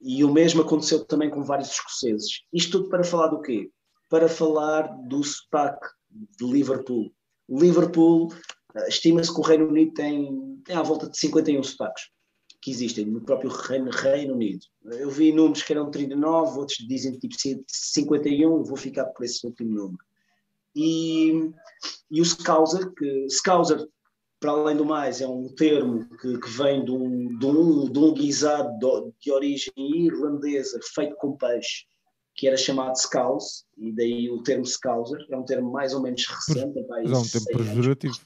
E o mesmo aconteceu também com vários escoceses. Isto tudo para falar do quê? Para falar do sotaque de Liverpool. Liverpool, uh, estima-se que o Reino Unido tem, tem à volta de 51 sotaques que existem no próprio Reino, Reino Unido. Eu vi números que eram 39, outros dizem tipo 51, vou ficar por esse último número. E, e o Scouser, que Scouser, para além do mais, é um termo que, que vem de um, de, um, de um guisado de, de origem irlandesa feito com peixe, que era chamado Scouse, e daí o termo Scouser, é um termo mais ou menos recente. É um termo pejorativo.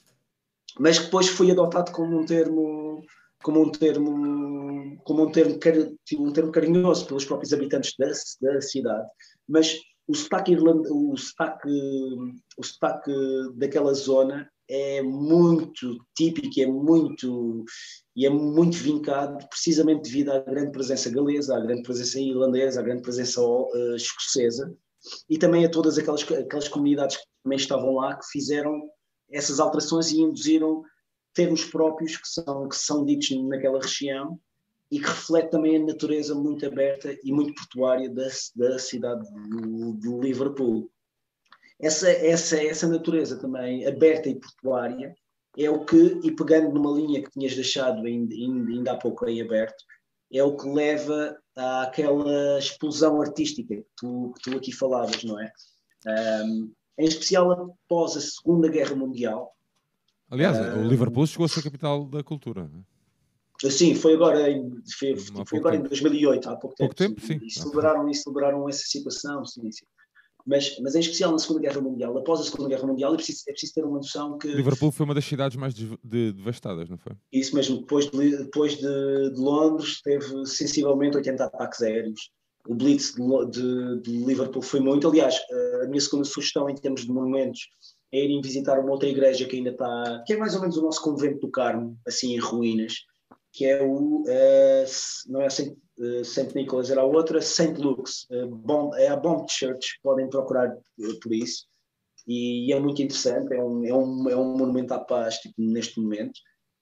Mas que depois foi adotado como um termo como um termo como um termo, tipo, um termo carinhoso pelos próprios habitantes da, da cidade, mas o sotaque, irland, o, sotaque, o sotaque daquela zona é muito típico, é muito e é muito vincado precisamente devido à grande presença galesa, à grande presença irlandesa, à grande presença uh, escocesa e também a todas aquelas, aquelas comunidades que também estavam lá que fizeram essas alterações e induziram termos próprios que são, que são ditos naquela região e que reflete também a natureza muito aberta e muito portuária da, da cidade de, de Liverpool. Essa, essa, essa natureza também aberta e portuária é o que, e pegando numa linha que tinhas deixado ainda, ainda há pouco em aberto, é o que leva àquela explosão artística que tu, que tu aqui falavas, não é? Um, em especial após a Segunda Guerra Mundial, Aliás, uh, o Liverpool chegou a ser a capital da cultura. É? Sim, foi agora em, foi, foi agora em 2008, há pouco tempo. Pouco tempo, sim. E celebraram, e celebraram essa situação, sim, sim. Mas, mas em especial na Segunda Guerra Mundial, após a Segunda Guerra Mundial, é preciso, é preciso ter uma noção que. Liverpool foi uma das cidades mais de, de, devastadas, não foi? Isso mesmo, depois de, depois de, de Londres, teve sensivelmente 80 ataques aéreos. O Blitz de, de, Liverpool foi muito. Aliás, a minha segunda sugestão em termos de monumentos é irem visitar uma outra igreja que ainda está, que é mais ou menos o nosso convento do Carmo, assim em ruínas, que é o, uh, não é Saint, uh, Saint Nicholas, era a outra, Saint Luke's, Bond, é a Bond Church, podem procurar por isso, e, é muito interessante, é um, é um, é um monumento à paz tipo, neste momento,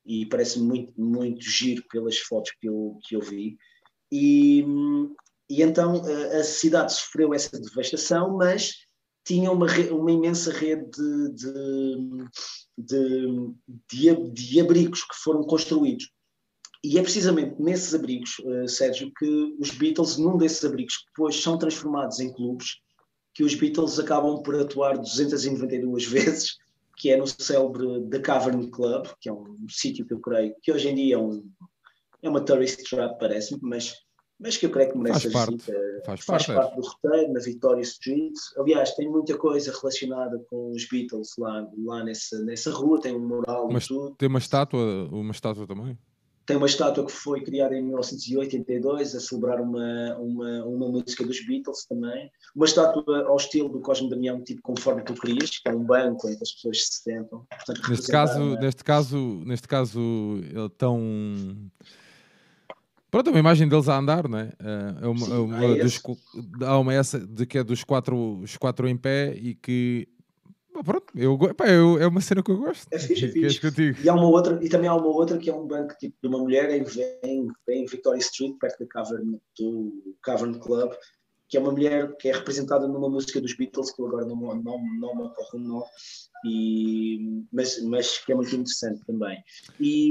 e parece muito, muito giro pelas fotos que eu, que eu vi, e, e então a cidade sofreu essa devastação, mas tinha uma, uma imensa rede de, de, de, de, abrigos que foram construídos. E é precisamente nesses abrigos, uh, Sérgio, que os Beatles, num desses abrigos, que depois são transformados em clubes, que os Beatles acabam por atuar 292 *laughs* vezes, que é no célebre The Cavern Club, que é um sítio que eu creio que hoje em dia é, um, é uma tourist trap, parece-me, mas mas que eu creio que merece faz parte, faz, faz parte, parte, do roteiro, na Victoria Street. Aliás, tem muita coisa relacionada com os Beatles lá, lá nessa, nessa rua, tem um mural Mas tudo. Tem uma estátua, uma estátua também? Tem uma estátua que foi criada em 1982 a celebrar uma, uma, uma música dos Beatles também. Uma estátua ao estilo do Cosme Damião, tipo conforme tu querias, que é um banco em que as pessoas se sentam. Portanto, neste, caso, neste, caso, neste caso, ele tão Pronto, é uma imagem deles a andar, não é? Eh, é uma, Sim, é uma é dos, há uma essa de que é dos quatro, os quatro em pé e que pronto, eu, pá, eu, é uma cena que eu gosto. É fixe, é fixe. Que e, há uma outra, e também há uma outra que é um banco tipo, de uma mulher em, em, em Victoria Street, perto da Cavern, do Cavern Club, que é uma mulher que é representada numa música dos Beatles, que eu agora não, não, não me ocorre o nome, e, mas, mas que é muito interessante também. E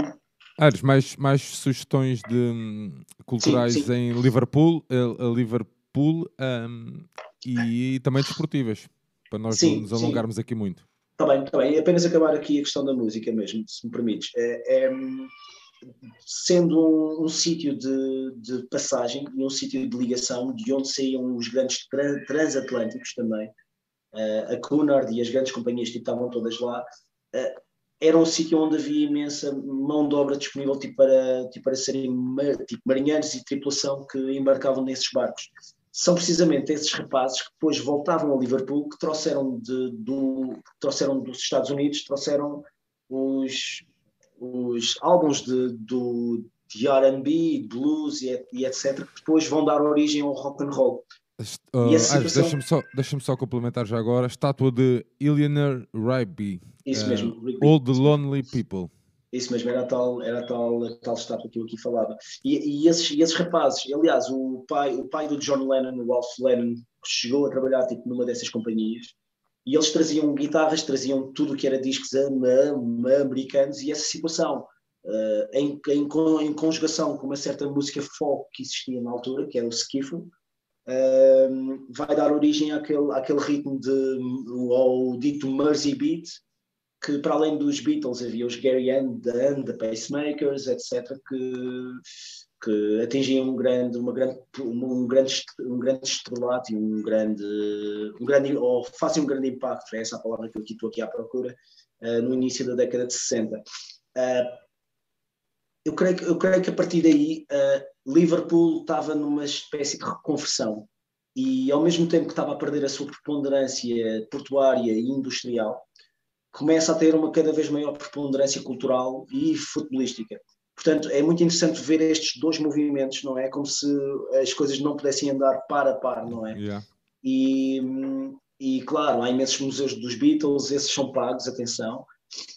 Ares, mais, mais sugestões de um, culturais sim, sim. em Liverpool, a, a Liverpool um, e também desportivas, para nós sim, não nos alongarmos aqui muito. Está bem, está bem. Apenas acabar aqui a questão da música mesmo, se me permites. É, é sendo um, um sítio de, de, passagem e um sítio de ligação de onde saíam os grandes transatlânticos também, uh, a Cunard e as grandes companhias que estavam todas lá, uh, era um sítio onde havia imensa mão de obra disponível tipo para, tipo para serem tipo, marinheiros e tripulação que embarcavam nesses barcos. São precisamente esses rapazes que depois voltavam a Liverpool, que trouxeram, de, do, trouxeram dos Estados Unidos, trouxeram os, os álbuns de, do, de R&B, blues e, e, etc., que depois vão dar origem ao rock and roll. Uh, situação... Deixa-me só, deixa só complementar já agora. Estátua de Eleanor Rigby. Isso uh, mesmo. Rigby. All the Lonely People. Isso mesmo, era a tal, era a tal, a tal estátua que eu aqui falava. E, e, esses, e esses rapazes, aliás, o pai, o pai do John Lennon, o Ralph Lennon, chegou a trabalhar tipo, numa dessas companhias e eles traziam guitarras, traziam tudo o que era discos americanos e essa situação uh, em, em, em, conjugação com uma certa música folk que existia na altura, que era o skiffle, uh, vai dar origem àquele, àquele ritmo de, ao dito Mersey Beat, que para além dos Beatles havia os Gary and the, Pacemakers, etc., que, que atingiam um grande, uma grande, um grande, um grande estrelato e um grande, um grande, ou fazem um grande impacto, é essa a palavra que eu estou aqui à procura, uh, no início da década de 60. Uh, eu creio, que, eu creio que a partir daí uh, Liverpool estava numa espécie de reconversão e ao mesmo tempo que estava a perder a sua preponderância portuária e industrial, começa a ter uma cada vez maior preponderância cultural e futebolística. Portanto, é muito interessante ver estes dois movimentos, não é? Como se as coisas não pudessem andar par a par, não é? Yeah. E, e, claro, há imensos museus dos Beatles, esses são pagos, atenção,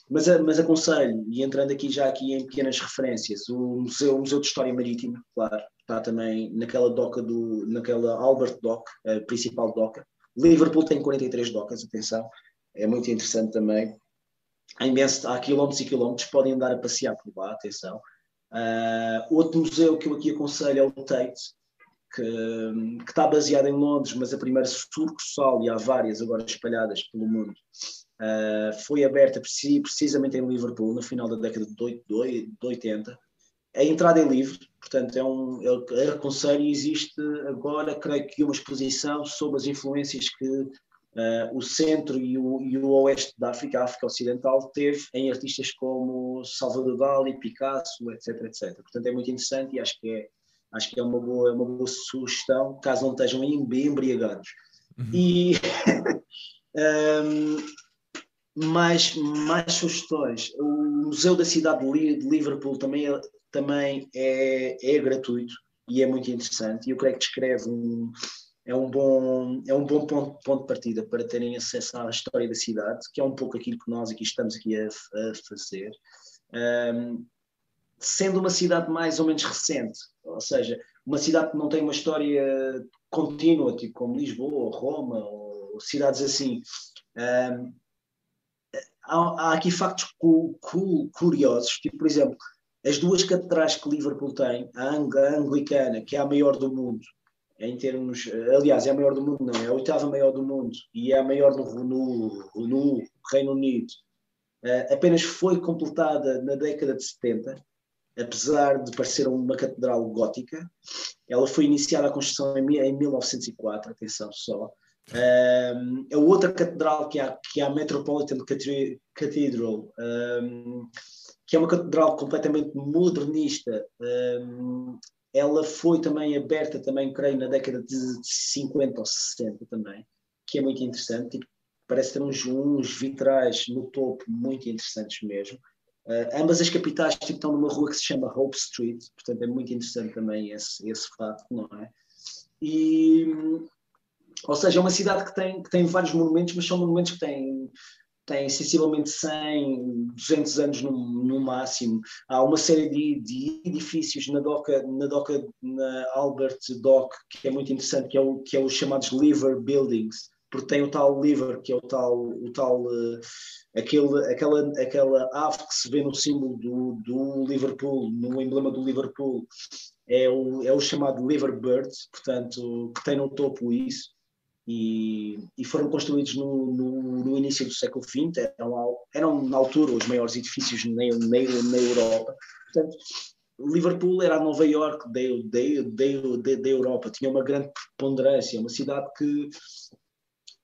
mas, mas aconselho, e entrando aqui já aqui em pequenas referências, o Museu, o Museu de História Marítima, claro, está também naquela doca do, naquela Albert Dock, a principal doca. Liverpool tem 43 docas, atenção, é muito interessante também. Há, imenso, há quilómetros e quilómetros, podem andar a passear por lá, atenção. Uh, outro museu que eu aqui aconselho é o Tate, que, que, está baseado em Londres, mas a primeira sucursal, e há várias agora espalhadas pelo mundo, Uh, foi aberta precisamente em Liverpool no final da década de 80. A entrada é livre, portanto, é um, eu aconselho e existe agora, creio que, uma exposição sobre as influências que uh, o centro e o, e o, oeste da África, a África Ocidental, teve em artistas como Salvador Dali, Picasso, etc, etc. Portanto, é muito interessante e acho que é, acho que é uma, boa, uma boa sugestão, caso não estejam embriagados. Uhum. E. um, *laughs* mais, mais sugestões. O Museu da Cidade de Liverpool também é, também é, é gratuito e é muito interessante. E eu creio que descreve um, é um bom, é um bom ponto, ponto de partida para terem acesso à história da cidade, que é um pouco aquilo que nós aqui estamos aqui a, a fazer. Um, sendo uma cidade mais ou menos recente, ou seja, uma cidade que não tem uma história contínua, tipo como Lisboa, Roma, ou cidades assim. Um, há, há aqui factos cu, cu, curiosos, tipo, por exemplo, as duas catedrais que Liverpool tem, a anglicana, que é a maior do mundo, em termos, aliás, é a maior do mundo, não, é a oitava maior do mundo e é a maior no, no, no Reino Unido, uh, apenas foi completada na década de 70, apesar de parecer uma catedral gótica. Ela foi iniciada a construção em, em 1904, atenção só, um, a outra catedral que há, que é a Metropolitan Cathedral, que é uma catedral completamente modernista, ela foi também aberta, também creio, na década de 50 ou 60 também, que é muito interessante. Tipo, parece ter uns, uns vitrais no topo muito interessantes mesmo. Uh, ambas as capitais tipo, estão numa rua que se chama Hope Street, portanto é muito interessante também esse, esse facto, não é? E ou seja, é uma cidade que tem, que tem vários monumentos, mas são monumentos que têm, têm sensivelmente 100, 200 anos no, no máximo. Há uma série de, de, edifícios na doca, na doca, na Albert Dock, que é muito interessante, que é, o, que é os chamados Liver Buildings, porque tem o tal liver, que é o tal, o tal uh, aquele, aquela, aquela ave que se vê no símbolo do, do Liverpool, no emblema do Liverpool, é o, é o chamado Liver Bird, portanto, que tem no topo isso e, e foram construídos no, no, no, início do século XX, eram, eram na altura os maiores edifícios na, na, na Europa. Portanto, Liverpool era a Nova York da, Europa, tinha uma grande preponderância, uma cidade que,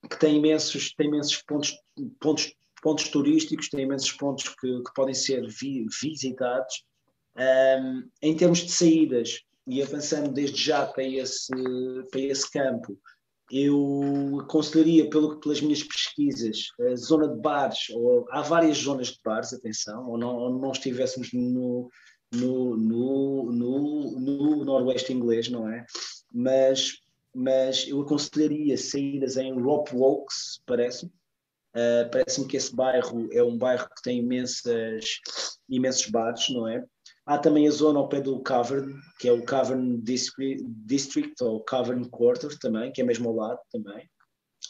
que tem imensos, tem imensos pontos, pontos, pontos turísticos, tem imensos pontos que, que podem ser vi, visitados. Um, em termos de saídas, e avançando desde já para esse, para esse campo, eu aconselharia, pelo, pelas minhas pesquisas, a zona de bares, ou há várias zonas de bares, atenção, ou não, ou não estivéssemos no, no, no, no, no noroeste inglês, não é? Mas, mas eu aconselharia saídas em Rope Walks, parece-me. Uh, parece-me que esse bairro é um bairro que tem imensas, imensos bares, não é? Há também a zona ao pé do Cavern, que é o Cavern District, ou Cavern Quarter também, que é mesmo ao lado também.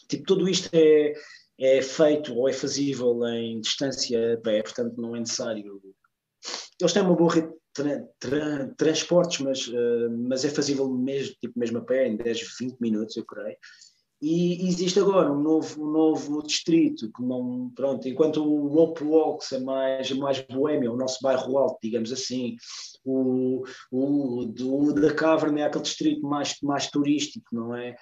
Tipo, tudo isto é, é feito ou é fazível em distância a pé, portanto não é necessário. Eles têm uma boa rede de tra transportes, mas, uh, mas é fazível mesmo, tipo, mesmo a pé, em 10, 20 minutos, eu creio. E existe agora um novo, um novo distrito que não, pronto, enquanto o Rope Walks é mais, mais boêmio, o nosso bairro alto, digamos assim, o, o do, da Cavern é aquele distrito mais, mais turístico, não é?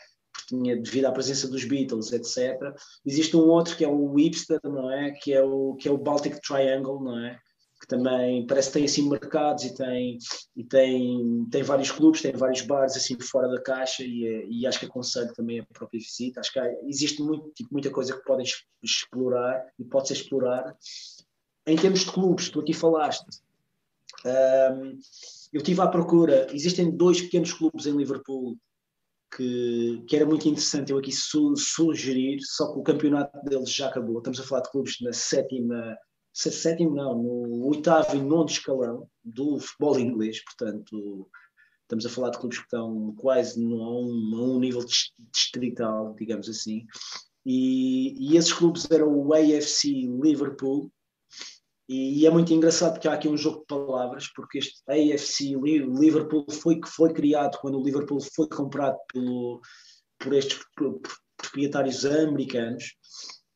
tinha devido à presença dos Beatles, etc. Existe um outro que é o Hipster, não é? Que é o, que é o Baltic Triangle, não é? Que também parece que tem assim mercados e tem, e tem, tem vários clubes, tem vários bares assim fora da caixa e, e acho que aconselho também a própria visita. Acho que há, existe muito, tipo, muita coisa que podem explorar e pode ser explorada. Em termos de clubes, tu aqui falaste, um, eu estive à procura, existem dois pequenos clubes em Liverpool que, que, era muito interessante eu aqui su, sugerir, só que o campeonato deles já acabou. Estamos a falar de clubes na sétima, sétimo não, no oitavo e nono escalão do futebol inglês, portanto estamos a falar de clubes que estão quase a, um, a um nível distrital, digamos assim. E, e esses clubes eram o AFC Liverpool, e, e, é muito engraçado porque há aqui um jogo de palavras, porque este AFC Liverpool foi que foi criado quando o Liverpool foi comprado pelo, por estes proprietários americanos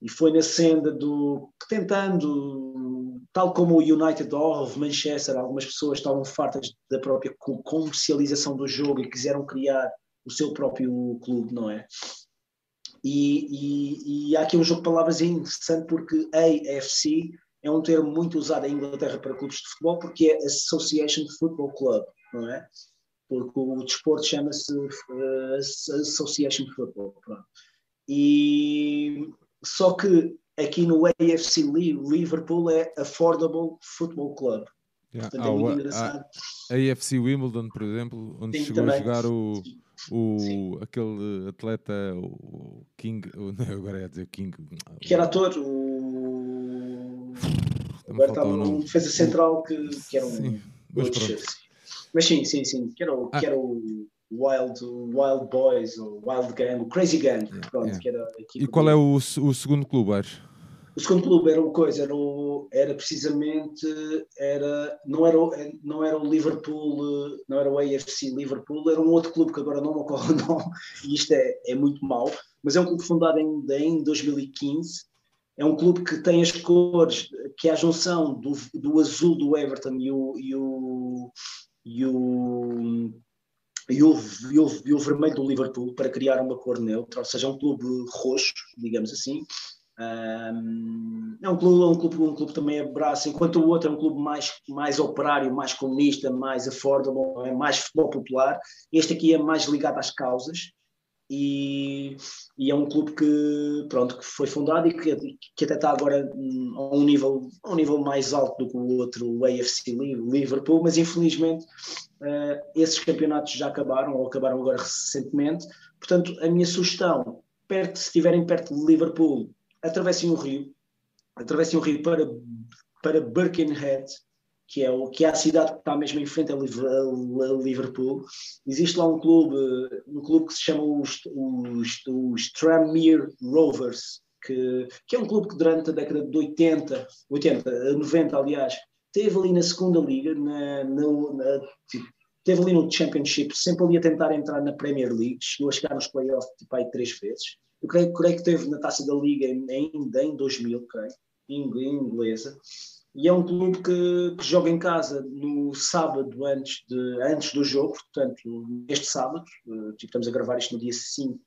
e foi na senda do tentando, tal como o United of Manchester, algumas pessoas estavam fartas da própria comercialização do jogo e quiseram criar o seu próprio clube, não é? E, e, e há aqui um jogo de palavras interessante porque AFC é um termo muito usado em Inglaterra para clubes de futebol porque é Association Football Club, não é? Porque o desporto chama-se uh, Association Football. Pronto. E só que aqui no AFC Liverpool é Affordable Football Club. Yeah. Portanto, é muito engraçado. A AFC Wimbledon, por exemplo, onde Sim, chegou também. a jogar o, o aquele atleta, o King, não, *laughs* agora é dizer King, que era ator, o Agora está um defesa central que, que era um. Sim, mas, mas, sim, sim, sim. Que era o, ah. que era o Wild, Wild Boys, o Wild Gang, o Crazy Gang. Yeah, pronto, yeah. Que era e qual é o, o segundo clube, Aires? O segundo clube era uma coisa, era, o, era precisamente, era, não, era, o, não era o Liverpool, não era o AFC Liverpool, era um outro clube que agora não me ocorre o nome, e isto é, é muito mau, mas é um clube fundado em, em 2015 é um clube que tem as cores, que é a junção do, do azul do Everton e o, e o, e o, e o, e, o, e o, vermelho do Liverpool para criar uma cor neutra, ou seja, um clube roxo, digamos assim. Um, é um clube, um clube, um clube também abraça, enquanto o outro é um clube mais, mais operário, mais comunista, mais affordable, é mais futebol popular. Este aqui é mais ligado às causas e, e, é um clube que, pronto, que foi fundado e que, que até está agora a um, nível, a um nível mais alto do que o outro, o AFC Liverpool, mas infelizmente uh, esses campeonatos já acabaram ou acabaram agora recentemente. Portanto, a minha sugestão, perto, se estiverem perto de Liverpool, atravessem o rio, atravessem o rio para, para Birkenhead, que é, o, que é a cidade que está mesmo em frente a Liverpool. Existe lá um clube, um clube que se chama os, os, os Tranmere Rovers, que, que é um clube que durante a década de 80, 80, 90 aliás, teve ali na segunda liga, na, na, na tipo, teve ali no Championship, sempre ali a tentar entrar na Premier League, chegou a chegar nos playoffs tipo, aí três vezes. Eu creio, creio que teve na taça da liga ainda em 2000, creio, em inglesa e é um clube que, que, joga em casa no sábado antes, de, antes do jogo, portanto, este sábado, uh, estamos a gravar isto no dia 5,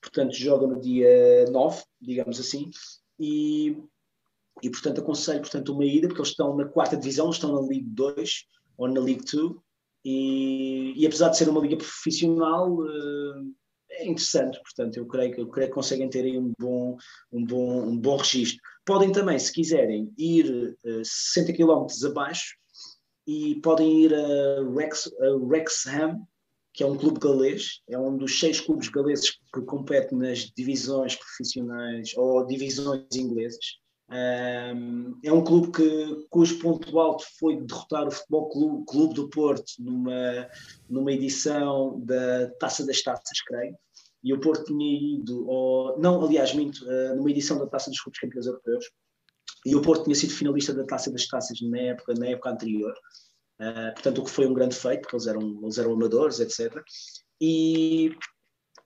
portanto, joga no dia 9, digamos assim, e, e portanto aconselho portanto, uma ida, porque eles estão na quarta divisão, estão na League 2 ou na League 2, e, e apesar de ser uma liga profissional, uh, é interessante, portanto, eu creio, eu creio que conseguem ter aí um bom, um bom, um bom registro. Podem também, se quiserem, ir uh, 60 km abaixo e podem ir a, Rex, a Wrexham, que é um clube galês, é um dos seis clubes galeses que compete nas divisões profissionais ou divisões inglesas. Um, é um clube que, cujo ponto alto foi derrotar o Futebol Clube, clube do Porto numa, numa edição da Taça das Taças, creio e o Porto tinha ido, ao, não, aliás, minto, uh, numa edição da Taça dos Clubes Campeões Europeus, e o Porto tinha sido finalista da Taça das Taças na época, na época anterior, uh, portanto, o que foi um grande feito, porque eles eram, eles eram amadores, etc. E,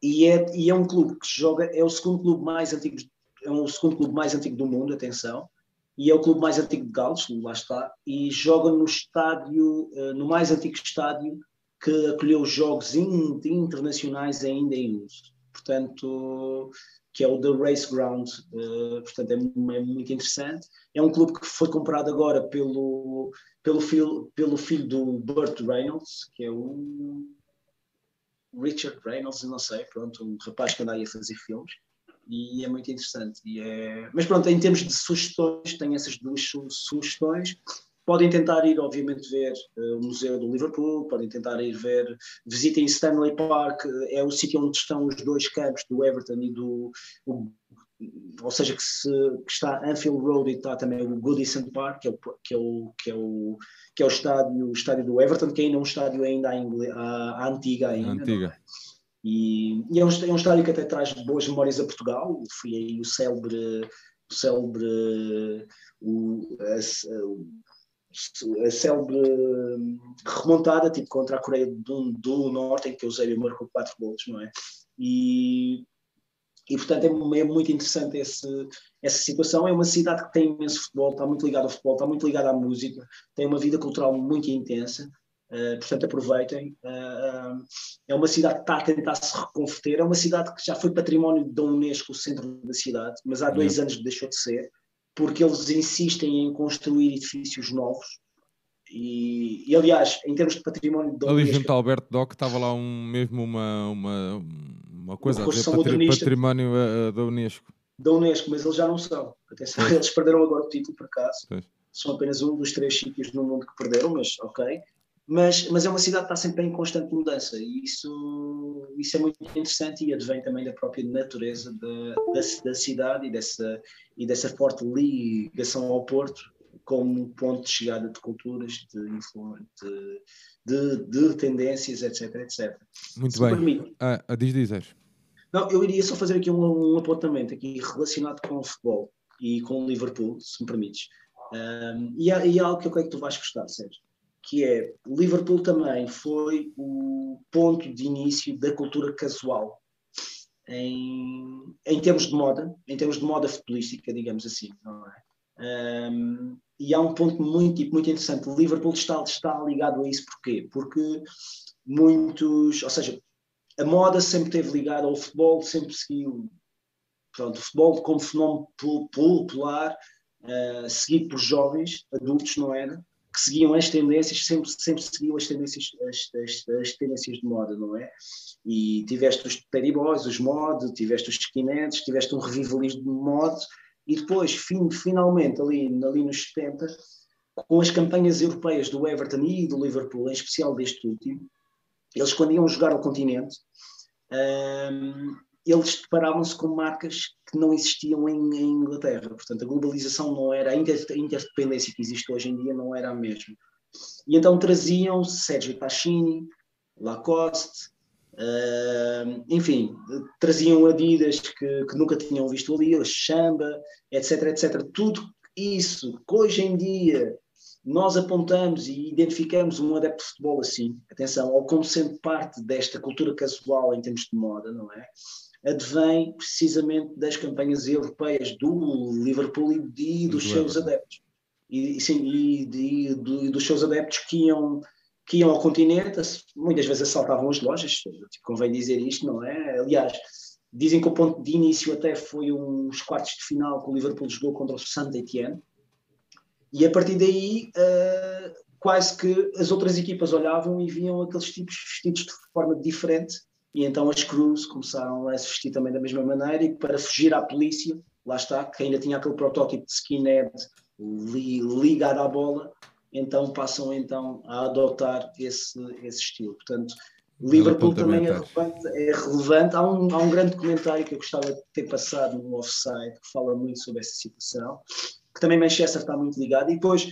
e, é, e é um clube que joga, é o segundo clube mais antigo, é o segundo clube mais antigo do mundo, atenção, e é o clube mais antigo de Gales, lá está, e joga no estádio, uh, no mais antigo estádio que acolheu jogos internacionais ainda em uso. Portanto, que é o The Race Ground, uh, portanto é, é, muito interessante. É um clube que foi comprado agora pelo, pelo, filho, pelo filho do Burt Reynolds, que é o Richard Reynolds, não sei, pronto, um rapaz que anda aí a fazer filmes, e é muito interessante. E é... Mas pronto, em termos de sugestões, tenho essas duas sugestões. Podem tentar ir, obviamente, ver uh, o Museu do Liverpool, podem tentar ir ver, visitem Stanley Park, é o sítio onde estão os dois campos do Everton e do. O, ou seja, que, se, que está Anfield Road e está também o Goodison Park, que é o, que é o, que é o, que é o, estádio, o estádio do Everton, que ainda é um estádio ainda à, à, à antiga ainda. antiga. É? E, e é, um, é um estádio que até traz boas memórias a Portugal. Fui aí o célebre, o célebre o, a, a célebre hum, remontada, tipo contra a Coreia do, do Norte, em que o Eusébio marcou quatro gols, não é? E, e portanto é, é, muito interessante esse, essa situação. É uma cidade que tem imenso futebol, está muito ligada ao futebol, está muito ligada à música, tem uma vida cultural muito intensa. Uh, portanto, aproveitem. Uh, é uma cidade que está a tentar se reconverter. É uma cidade que já foi património da Unesco, o centro da cidade, mas há dois uhum. anos deixou de ser porque eles insistem em construir edifícios novos. E, e aliás, em termos de património da Ali junto ao Alberto Doc estava lá um, mesmo uma, uma, uma coisa uma a dizer patri, património uh, da Unesco. Da Unesco, mas eles já não são. Atenção, eles perderam agora o título por acaso. Pois. São apenas um dos três sítios no mundo que perderam, mas ok mas, mas é uma cidade que está sempre em constante mudança e isso, isso é muito interessante e advém também da própria natureza da, da, da cidade e dessa, e dessa forte ligação ao Porto como ponto de chegada de culturas, de, de, de, tendências, etc, etc. Muito se bem. Ah, ah, diz, diz. Não, eu iria só fazer aqui um, um apontamento aqui relacionado com o futebol e com o Liverpool, se me permites. Um, e, há, e há algo que eu creio que tu vais gostar, Sérgio que é Liverpool também foi o ponto de início da cultura casual em, em termos de moda, em termos de moda futebolística, digamos assim, não é? Um, e há um ponto muito, muito interessante. Liverpool está, está ligado a isso porquê? Porque muitos, ou seja, a moda sempre esteve ligada ao futebol, sempre seguiu pronto, o futebol como fenómeno popular, uh, seguido por jovens, adultos, não era? Que seguiam as tendências, sempre, sempre seguiam as tendências, as, as, as, tendências de moda, não é? E tiveste os Teddy Boys, os mod, tiveste os skinheads, tiveste um revivalismo de mod, e depois, fim, finalmente, ali, ali nos 70, com as campanhas europeias do Everton e do Liverpool, em especial deste último, eles quando iam jogar ao continente, um, eles deparavam-se com marcas que não existiam em, em, Inglaterra. Portanto, a globalização não era, a interdependência que existe hoje em dia não era a mesma. E então traziam Sergio Tacchini, Lacoste, uh, enfim, traziam Adidas que, que, nunca tinham visto ali, Chamba, etc, etc. Tudo isso que hoje em dia nós apontamos e identificamos um adepto de futebol assim, atenção, ou como sendo parte desta cultura casual em termos de moda, não é? Advém precisamente das campanhas europeias do Liverpool e, de, dos seus adeptos. E, sim, e, de, de, dos seus adeptos que iam, que iam ao continente, muitas vezes assaltavam as lojas, tipo, convém dizer isto, não é? Aliás, dizem que o ponto de início até foi uns quartos de final que o Liverpool jogou contra o Saint-Étienne, e a partir daí uh, quase que as outras equipas olhavam e viam aqueles tipos vestidos de forma diferente e então as crews começaram a se vestir também da mesma maneira e para fugir à polícia, lá está, que ainda tinha aquele protótipo de skinhead li, ligado à bola, então passam então a adotar esse, esse estilo. Portanto, Liverpool também é relevante, é relevante. Há, um, há um grande comentário que eu gostava de ter passado no offside que fala muito sobre essa situação, que também Manchester está muito ligado, e depois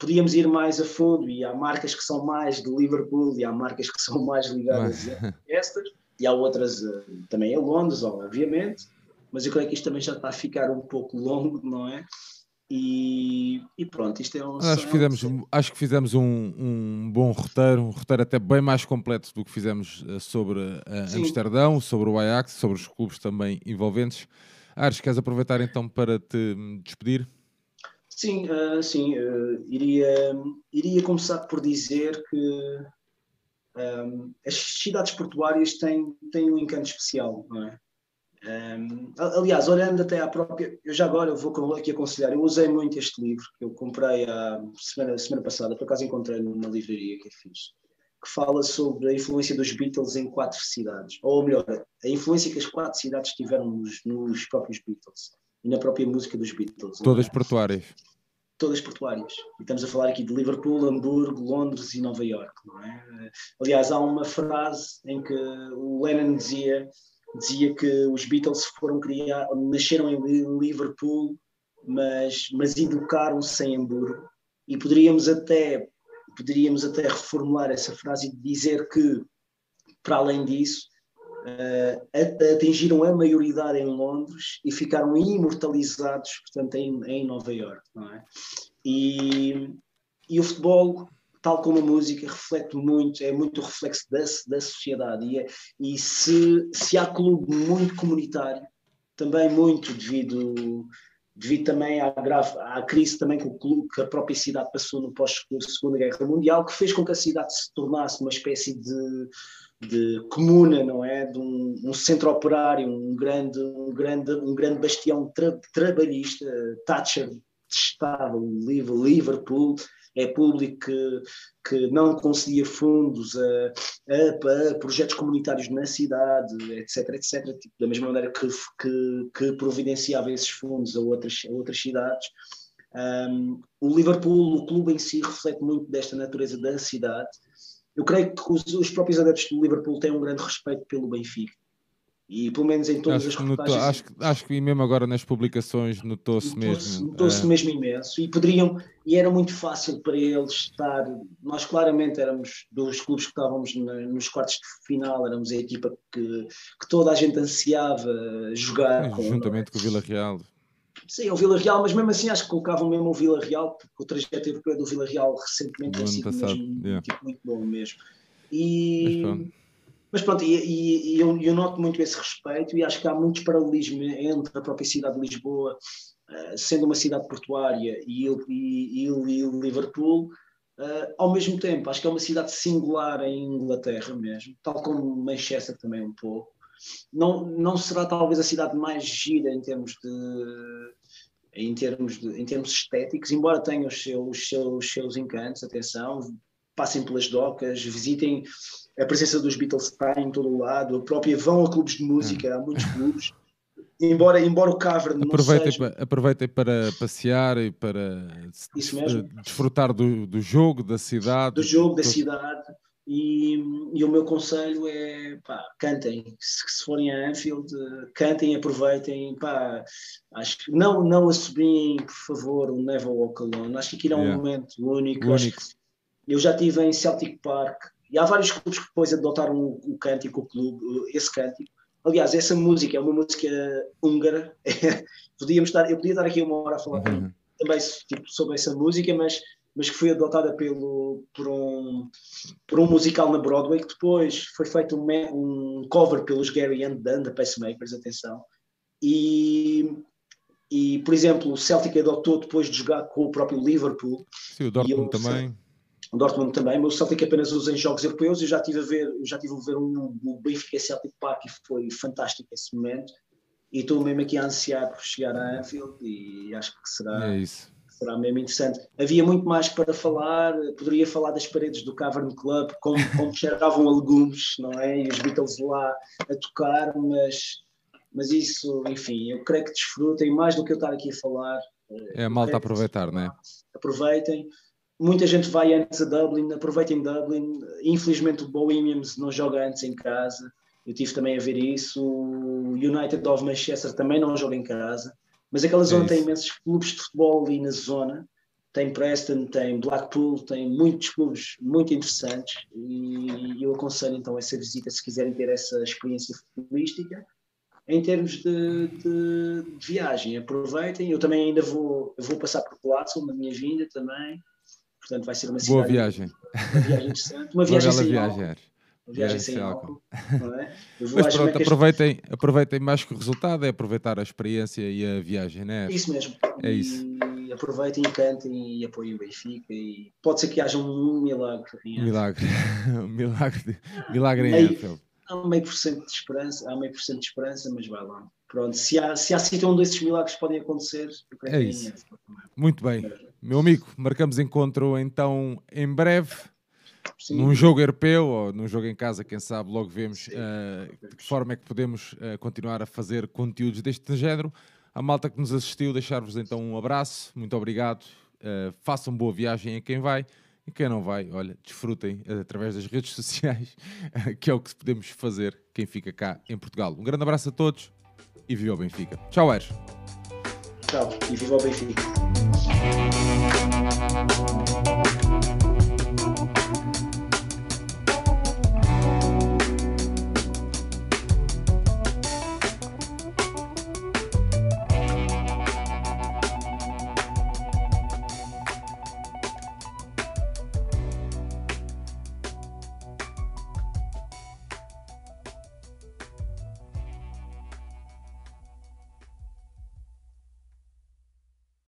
podíamos ir mais a fundo e há marcas que são mais de Liverpool e há marcas que são mais ligadas a Manchester e há outras uh, também em Londres, obviamente, mas eu creio que isto também já está a ficar um pouco longo, não é? E, e, pronto, isto é um. Acho que fizemos, acho que fizemos um, um, bom roteiro, um roteiro até bem mais completo do que fizemos uh, sobre uh, Amsterdão, sobre o Ajax, sobre os clubes também envolventes. Ares, queres aproveitar então para te despedir? Sim, uh, sim iria, iria começar por dizer que um, as cidades portuárias têm, têm um encanto especial, não é? Um, aliás, olhando até à própria, eu já agora vou aqui aconselhar, eu usei muito este livro que eu comprei a semana, semana passada, por acaso encontrei numa livraria que eu fiz, que fala sobre a influência dos Beatles em quatro cidades, ou melhor, a influência que as quatro cidades tiveram nos, nos próprios Beatles e na própria música dos Beatles. Todas é? portuárias. Todas portuárias. E estamos a falar aqui de Liverpool, Hamburgo, Londres e Nova York, não é? Aliás, há uma frase em que o Lennon dizia dizia que os Beatles foram criar, nasceram em Liverpool, mas, mas educaram-se em Hamburgo. E poderíamos até, poderíamos até reformular essa frase e dizer que, para além disso, uh, atingiram a maioridade em Londres e ficaram imortalizados, portanto, em, em Nova York, não é? E, e o futebol tal como a música, reflete muito, é muito o reflexo da, da sociedade. E, é, e se, se há clube muito comunitário, também muito devido, devido também à, grave, à crise também que, o clube, que a própria cidade passou no pós-Segunda Guerra Mundial, que fez com que a cidade se tornasse uma espécie de, de comuna, não é? De um, um, centro operário, um grande, um grande, um grande bastião tra, trabalhista. Thatcher estava o Liverpool, é público que, que não concedia fundos a, a, a, projetos comunitários na cidade, etc, etc, tipo, da mesma maneira que, que, que, providenciava esses fundos a outras, a outras cidades. Um, o Liverpool, o clube em si, reflete muito desta natureza da cidade. Eu creio que os, os próprios adeptos do Liverpool têm um grande respeito pelo Benfica. E pelo menos em todas acho as reportagens. acho, acho que mesmo agora nas publicações notou-se notou mesmo. Notou-se é... mesmo imenso. E poderiam, e era muito fácil para eles estar. Nós claramente éramos dos clubes que estávamos na, nos quartos de final, éramos a equipa que, que toda a gente ansiava jogar. É, com, juntamente com o Vila Real. Sim, o Vila Real, mas mesmo assim acho que colocavam mesmo o Vila Real, porque o trajeto europeu do Vila Real recentemente tem sido mesmo, yeah. tipo, muito bom mesmo. E mas pronto, e, e, e eu, eu, noto muito esse respeito e acho que há muitos paralelismos entre a própria cidade de Lisboa, uh, sendo uma cidade portuária, e, e, e Liverpool, uh, ao mesmo tempo. Acho que é uma cidade singular em Inglaterra mesmo, tal como Manchester também um pouco. Não, não será talvez a cidade mais gira em termos de em termos, de, em termos estéticos, embora tenha os seus, os seus, os seus encantos, atenção, passem pelas docas, visitem a presença dos Beatles está em todo o lado, a própria vão a clubes de música, há muitos clubes. Embora, embora o Cavern aproveitem, seja... aproveitem para passear e para desfrutar do, do jogo, da cidade. Do jogo, da cidade. E, e, o meu conselho é pá, cantem, se, se, forem a Anfield, cantem, aproveitem, pá, acho que não, não assobiem, por favor, o Never Walk Alone. Acho que aquilo é um yeah. momento único. único. Eu já estive em Celtic Park, e há vários clubes que depois adotaram o, o cântico, o clube, esse cântico. Aliás, essa música é uma música húngara. *laughs* Podíamos estar, eu podia estar aqui uma hora a falar uhum. também tipo, sobre essa música, mas, mas que foi adotada pelo, por, um, por um musical na Broadway, que depois foi feito um, um cover pelos Gary and Dan, da Pacemakers, atenção. E, e, por exemplo, o Celtic adotou depois de jogar com o próprio Liverpool. Sim, o Dortmund também o Dortmund também, mas o Celtic apenas usa em jogos europeus. Eu já tive a ver, já tive a ver um, o Benfica Celtic Park e foi fantástico esse momento. E estou mesmo aqui a ansiar por chegar a Anfield e acho que será, é será mesmo interessante. Havia muito mais para falar, poderia falar das paredes do Cavern Club, como, como chegavam a legumes, não é? E os Beatles lá a tocar, mas, mas isso, enfim, eu creio que desfrutem mais do que eu estar aqui a falar. É a malta aproveitar, não é? Aproveitem muita gente vai antes a Dublin, aproveita em Dublin. Infelizmente o Bohemians não joga antes em casa. Eu tive também a ver isso. O United of Manchester também não joga em casa. Mas aquela zona é tem imensos clubes de futebol ali na zona. tem Preston, tem Blackpool, tem muitos clubes muito interessantes e eu aconselho então essa visita se quiserem ter essa experiência futebolística. Em termos de, de, de viagem, aproveitem. Eu também ainda vou, vou passar por Glasgow na minha vinda também. Portanto, vai ser uma cidade. Boa viagem. Uma viagem interessante. Uma viagem sem viagem. Álcool. Uma viagem sem álcool. É? Mas pronto, aproveitem, aproveitem mais que o resultado, é aproveitar a experiência e a viagem, não é? Isso mesmo. É isso. E aproveitem e cantem e apoiem o Benfica. E pode ser que haja um milagre. Milagre. *laughs* milagre. Milagre em Anfield há meio por cento de esperança, há meio por cento de esperança, mas vai lá. Pronto, se há, se há sítio onde esses milagres podem acontecer, é, é isso. Muito bem. Meu amigo, marcamos encontro então em breve. Sim. Num jogo europeu ou num jogo em casa, quem sabe, logo vemos uh, de que forma é que podemos uh, continuar a fazer conteúdos deste género. A malta que nos assistiu, deixar-vos então um abraço, muito obrigado. Uh, façam boa viagem a quem vai e quem não vai, olha, desfrutem através das redes *laughs* sociais, que é o que podemos fazer quem fica cá em Portugal. Um grande abraço a todos e viva o Benfica. Tchau, Eres. Tchau e viva o Benfica.